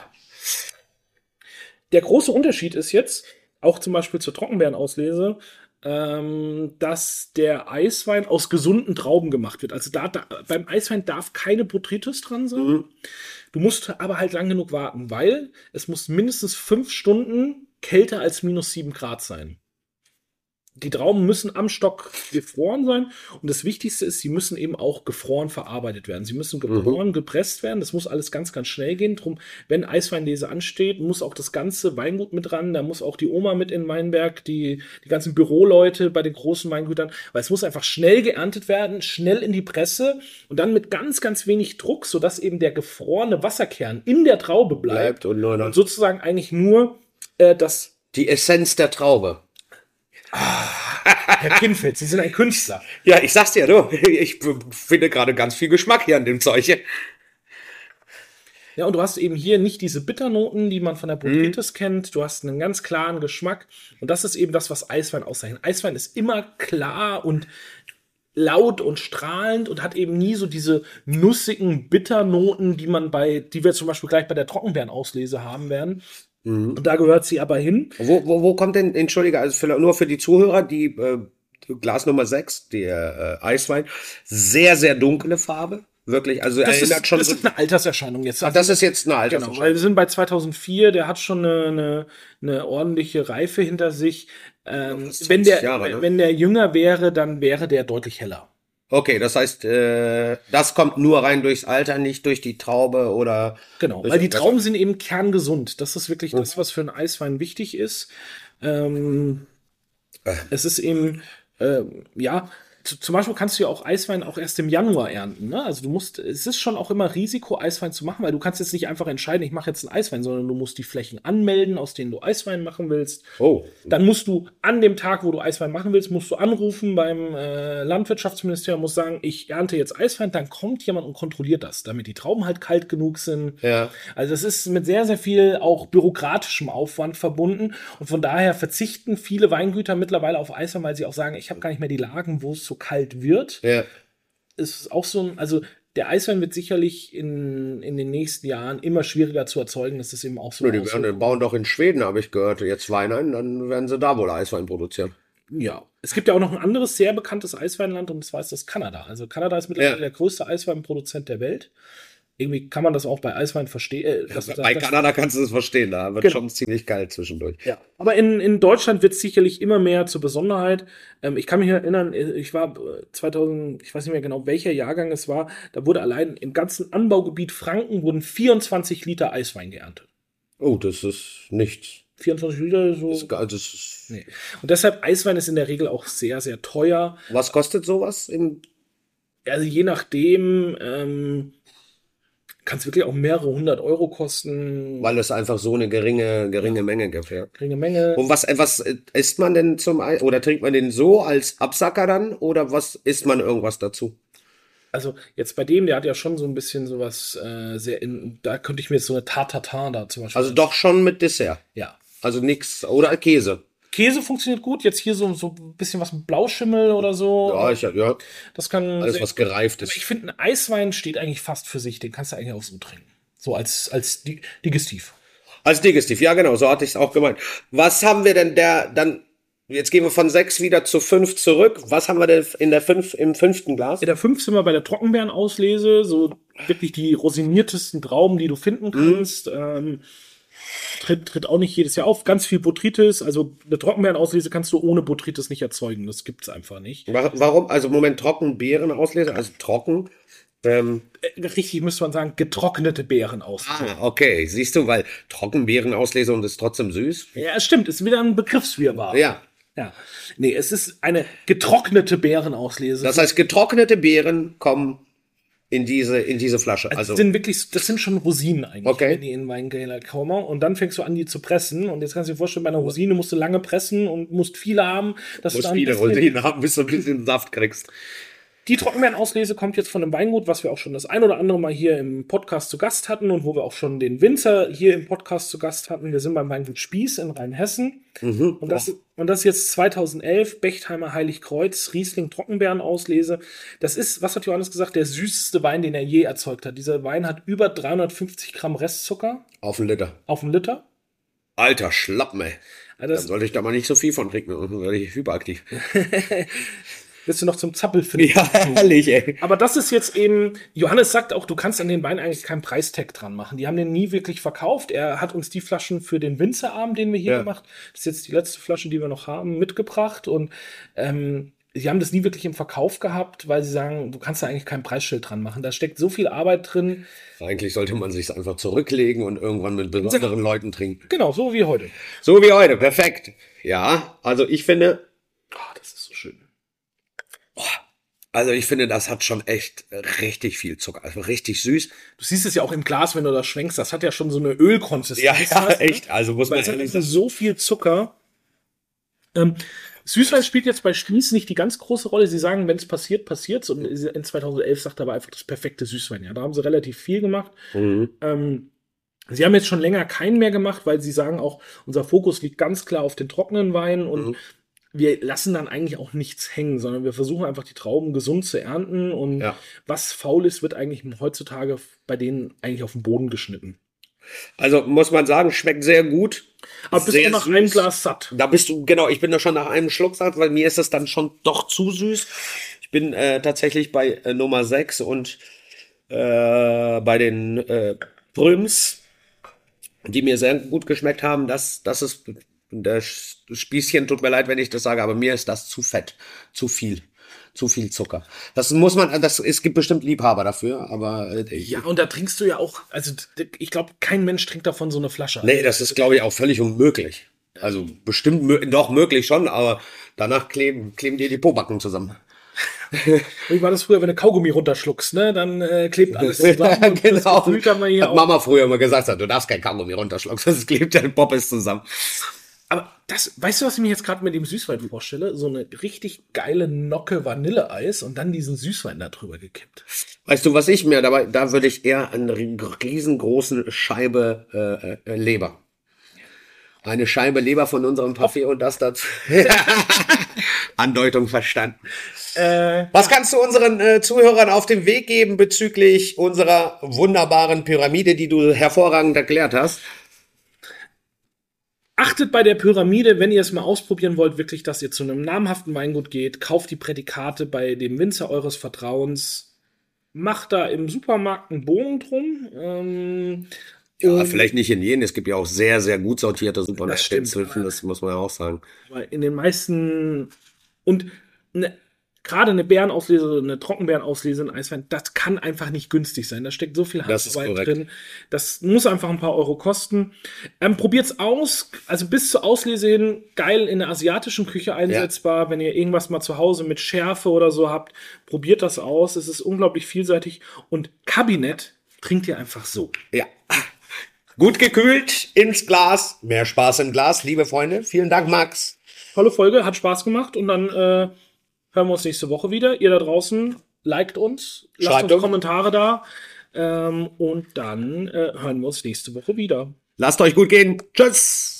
Der große Unterschied ist jetzt, auch zum Beispiel zur Trockenbeerenauslese, ähm, dass der Eiswein aus gesunden Trauben gemacht wird. Also da, da beim Eiswein darf keine Botrytis dran sein. Mhm. Du musst aber halt lang genug warten, weil es muss mindestens fünf Stunden kälter als minus sieben Grad sein. Die Trauben müssen am Stock gefroren sein und das Wichtigste ist, sie müssen eben auch gefroren verarbeitet werden. Sie müssen gefroren, gepresst werden. Das muss alles ganz, ganz schnell gehen. Drum, wenn Eisweinlese ansteht, muss auch das ganze Weingut mit ran. Da muss auch die Oma mit in Weinberg, die, die ganzen Büroleute bei den großen Weingütern, weil es muss einfach schnell geerntet werden, schnell in die Presse und dann mit ganz, ganz wenig Druck, sodass eben der gefrorene Wasserkern in der Traube bleibt. bleibt und Und sozusagen eigentlich nur äh, das die Essenz der Traube. Herr Kinfeld, Sie sind ein Künstler. Ja, ich sag's dir, du. Ich finde gerade ganz viel Geschmack hier an dem Zeug. Ja, und du hast eben hier nicht diese Bitternoten, die man von der Botrytis kennt. Du hast einen ganz klaren Geschmack. Und das ist eben das, was Eiswein auszeichnet. Eiswein ist immer klar und laut und strahlend und hat eben nie so diese nussigen Bitternoten, die man bei, die wir zum Beispiel gleich bei der Trockenbeerenauslese haben werden. Und da gehört sie aber hin. Wo, wo, wo kommt denn, entschuldige, also für, nur für die Zuhörer, die äh, Glas Nummer 6, der äh, Eiswein, sehr, sehr dunkle Farbe. Wirklich, also Das, erinnert ist, schon das so. ist eine Alterserscheinung jetzt. Ach, das ist jetzt eine Genau, Alterserscheinung. weil wir sind bei 2004, der hat schon eine, eine, eine ordentliche Reife hinter sich. Ähm, wenn, 20 der, Jahre, ne? wenn der jünger wäre, dann wäre der deutlich heller. Okay, das heißt, äh, das kommt nur rein durchs Alter, nicht durch die Traube oder. Genau, weil die Trauben sind eben kerngesund. Das ist wirklich das, was für einen Eiswein wichtig ist. Ähm, Äh. es ist eben, ähm, ja, zum Beispiel kannst du ja auch Eiswein auch erst im Januar ernten. Ne? Also du musst, es ist schon auch immer Risiko, Eiswein zu machen, weil du kannst jetzt nicht einfach entscheiden, ich mache jetzt einen Eiswein, sondern du musst die Flächen anmelden, aus denen du Eiswein machen willst. Oh. Dann musst du an dem Tag, wo du Eiswein machen willst, musst du anrufen beim äh, Landwirtschaftsministerium, musst sagen, ich ernte jetzt Eiswein, dann kommt jemand und kontrolliert das, damit die Trauben halt kalt genug sind. Ja. Also das ist mit sehr, sehr viel auch bürokratischem Aufwand verbunden und von daher verzichten viele Weingüter mittlerweile auf Eiswein, weil sie auch sagen, ich habe gar nicht mehr die Lagen, wo es so kalt wird. Ja. Ist auch so ein, also der Eiswein wird sicherlich in, in den nächsten Jahren immer schwieriger zu erzeugen. Das ist eben auch so. Nö, die werden, bauen doch in Schweden, habe ich gehört, jetzt Wein ein, dann werden sie da wohl Eiswein produzieren. Ja. Es gibt ja auch noch ein anderes sehr bekanntes Eisweinland und zwar ist das Kanada. Also Kanada ist mittlerweile Ja. der größte Eisweinproduzent der Welt. Irgendwie kann man das auch bei Eiswein verstehen. Äh, das- Bei das- Kanada kannst du es verstehen, da wird Genau. schon ziemlich kalt zwischendurch. Ja, aber in, in Deutschland wird es sicherlich immer mehr zur Besonderheit. Ähm, ich kann mich erinnern, äh, ich war äh, 2000, ich weiß nicht mehr genau, welcher Jahrgang es war, da wurde allein im ganzen Anbaugebiet Franken wurden 24 Liter Eiswein geerntet. Oh, das ist nichts. 24 Liter so. Das ist, also das ist, nee. Und deshalb Eiswein ist in der Regel auch sehr, sehr teuer. Was kostet sowas? Also je nachdem ähm, kann es wirklich auch mehrere hundert Euro kosten. weil es einfach so eine geringe, geringe Menge gibt. Ja. Geringe Menge. Und was, was isst man denn zum Eis? Oder trinkt man den so als Absacker dann? Oder was isst man irgendwas dazu? Also jetzt bei dem, der hat ja schon so ein bisschen sowas äh, sehr in, da könnte ich mir jetzt so eine Tartatin da zum Beispiel. Also doch schon mit Dessert. ja. Also nichts. Oder Käse. Käse funktioniert gut. Jetzt hier so, so ein bisschen was mit Blauschimmel oder so. Ja, ich, ja. das kann. Alles, was gereift Aber ich ist. finde, ein Eiswein steht eigentlich fast für sich. Den kannst du eigentlich auch so trinken. So als, als Di- Digestiv. Als Digestiv, ja genau, so hatte ich es auch gemeint. Was haben wir denn der dann? Jetzt gehen wir von sechs wieder zu fünf zurück. Was haben wir denn in der fünf, im fünften Glas? In der 5 sind wir bei der Trockenbeerenauslese. So wirklich die rosiniertesten Trauben, die du finden kannst. Ähm, tritt, tritt auch nicht jedes Jahr auf. Ganz viel Botrytis. Also eine Trockenbeerenauslese kannst du ohne Botrytis nicht erzeugen. Das gibt's einfach nicht. Wa- Warum? Also Moment, trocken Beeren auslesen, also trocken. Ähm, Äh, Richtig müsste man sagen, getrocknete Beeren aus. ah, okay, siehst du, weil Trockenbeeren auslese und ist trotzdem süß. Ja, es stimmt, ist wieder ein Begriffswirrwarr. Ja, ja. Nee, es ist eine getrocknete Beerenauslese. das heißt, getrocknete Beeren kommen in diese, in diese Flasche. das Also, sind wirklich, das sind schon Rosinen eigentlich, Okay. wenn die in Weingläser kommen. Und dann fängst du an, die zu pressen. Und jetzt kannst du dir vorstellen, bei einer Rosine musst du lange pressen und musst viele haben, dass du musst dann ein viele Rosinen haben, bis du ein bisschen Saft kriegst. Die Trockenbeerenauslese kommt jetzt von einem Weingut, was wir auch schon das ein oder andere Mal hier im Podcast zu Gast hatten und wo wir auch schon den Winzer hier im Podcast zu Gast hatten. Wir sind beim Weingut Spieß in Rheinhessen. Mhm. Und, das, und das ist jetzt 2011 Bechtheimer Heiligkreuz Riesling Trockenbeerenauslese. Das ist, was hat Johannes gesagt, der süßeste Wein, den er je erzeugt hat. Dieser Wein hat über 350 Gramm Restzucker Auf einen Liter. auf einen Liter. Alter Schlappen, ey. Also Dann sollte ich da mal nicht so viel von trinken, sonst werde ich hyperaktiv. wirst du noch zum Zappel finden. Ja, herrlich, ey. Aber das ist jetzt eben, Johannes sagt auch, du kannst an den Wein eigentlich keinen Preistag dran machen. Die haben den nie wirklich verkauft. Er hat uns die Flaschen für den Winzerabend, den wir hier Ja. gemacht, das ist jetzt die letzte Flasche, die wir noch haben, mitgebracht. Und ähm, sie haben das nie wirklich im Verkauf gehabt, weil sie sagen, du kannst da eigentlich kein Preisschild dran machen. Da steckt so viel Arbeit drin. Eigentlich sollte man sich einfach zurücklegen und irgendwann mit besonderen Leuten trinken. Genau, so wie heute. So wie heute, perfekt. Ja, also ich finde, Ah, das ist so schön. Also ich finde, das hat schon echt richtig viel Zucker, also richtig süß. Du siehst es ja auch im Glas, wenn du das schwenkst. Das hat ja schon so eine Ölkonsistenz. fast, ne? Also muss man es ehrlich einfach so viel Zucker. Ähm, Süßwein spielt jetzt bei Schließ nicht die ganz große Rolle. Sie sagen, wenn es passiert, passiert Und in 2011 sagt er aber einfach das perfekte Süßwein. Ja, da haben sie relativ viel gemacht. Mhm. Ähm, sie haben jetzt schon länger keinen mehr gemacht, weil sie sagen auch, unser Fokus liegt ganz klar auf den trockenen Weinen und Mhm. Wir lassen dann eigentlich auch nichts hängen, sondern wir versuchen einfach die Trauben gesund zu ernten und Ja. was faul ist, wird eigentlich heutzutage bei denen eigentlich auf den Boden geschnitten. Also muss man sagen, schmeckt sehr gut. Aber bist du nach süß. einem Glas satt? Da bist du, genau, ich bin da schon nach einem Schluck satt, weil mir ist es dann schon doch zu süß. Ich bin äh, tatsächlich bei äh, Nummer 6 und äh, bei den äh, Prüms, die mir sehr gut geschmeckt haben, das, das ist das Spießchen, tut mir leid, wenn ich das sage, aber mir ist das zu fett, zu viel. Zu viel Zucker. Das muss man, das, es gibt bestimmt Liebhaber dafür, aber äh, Ja, und da trinkst du ja auch, also ich glaube, kein Mensch trinkt davon so eine Flasche. Nee, das ist, glaube ich, auch völlig unmöglich. Also bestimmt doch möglich schon, aber danach kleben, kleben dir die Pobacken zusammen. Wie war das früher, wenn du Kaugummi runterschluckst, ne? Dann äh, klebt alles zusammen. genau. Das Hat. Mama früher immer gesagt, hat, du darfst kein Kaugummi runterschlucken, sonst klebt dein Poppes zusammen. Aber das, weißt du, was ich mir jetzt gerade mit dem Süßwein vorstelle? So eine richtig geile Nocke Vanilleeis und dann diesen Süßwein da drüber gekippt. Weißt du, was ich mir dabei, da würde ich eher eine riesengroße Scheibe äh, äh, Leber. Eine Scheibe Leber von unserem Parfait und das dazu. Andeutung verstanden. Äh, Was kannst du unseren äh, Zuhörern auf den Weg geben bezüglich unserer wunderbaren Pyramide, die du hervorragend erklärt hast? Achtet bei der Pyramide, wenn ihr es mal ausprobieren wollt, wirklich, dass ihr zu einem namhaften Weingut geht, kauft die Prädikate bei dem Winzer eures Vertrauens, macht da im Supermarkt einen Bogen drum. Ähm, Ja, vielleicht nicht in jedem. Es gibt ja auch sehr, sehr gut sortierte Das Supermärkte stimmt, inzwischen, das muss man ja auch sagen. In den meisten und ne, gerade eine Beerenauslese, eine Trockenbeerenauslese in Eiswein, das kann einfach nicht günstig sein. Da steckt so viel Das ist Handarbeit korrekt. drin. Das muss einfach ein paar Euro kosten. Ähm, probiert's aus. Also bis zur Auslese hin geil in der asiatischen Küche einsetzbar. Wenn ihr irgendwas mal zu Hause mit Schärfe oder so habt, probiert das aus. Es ist unglaublich vielseitig und Kabinett trinkt ihr einfach so. Ja. Gut gekühlt ins Glas. Mehr Spaß im Glas, liebe Freunde. Vielen Dank, Max. Tolle Folge, hat Spaß gemacht und dann äh, hören wir uns nächste Woche wieder. Ihr da draußen, liked uns, lasst Schreibt uns uns. Kommentare da ähm, und dann äh, hören wir uns nächste Woche wieder. Lasst euch gut gehen. Tschüss.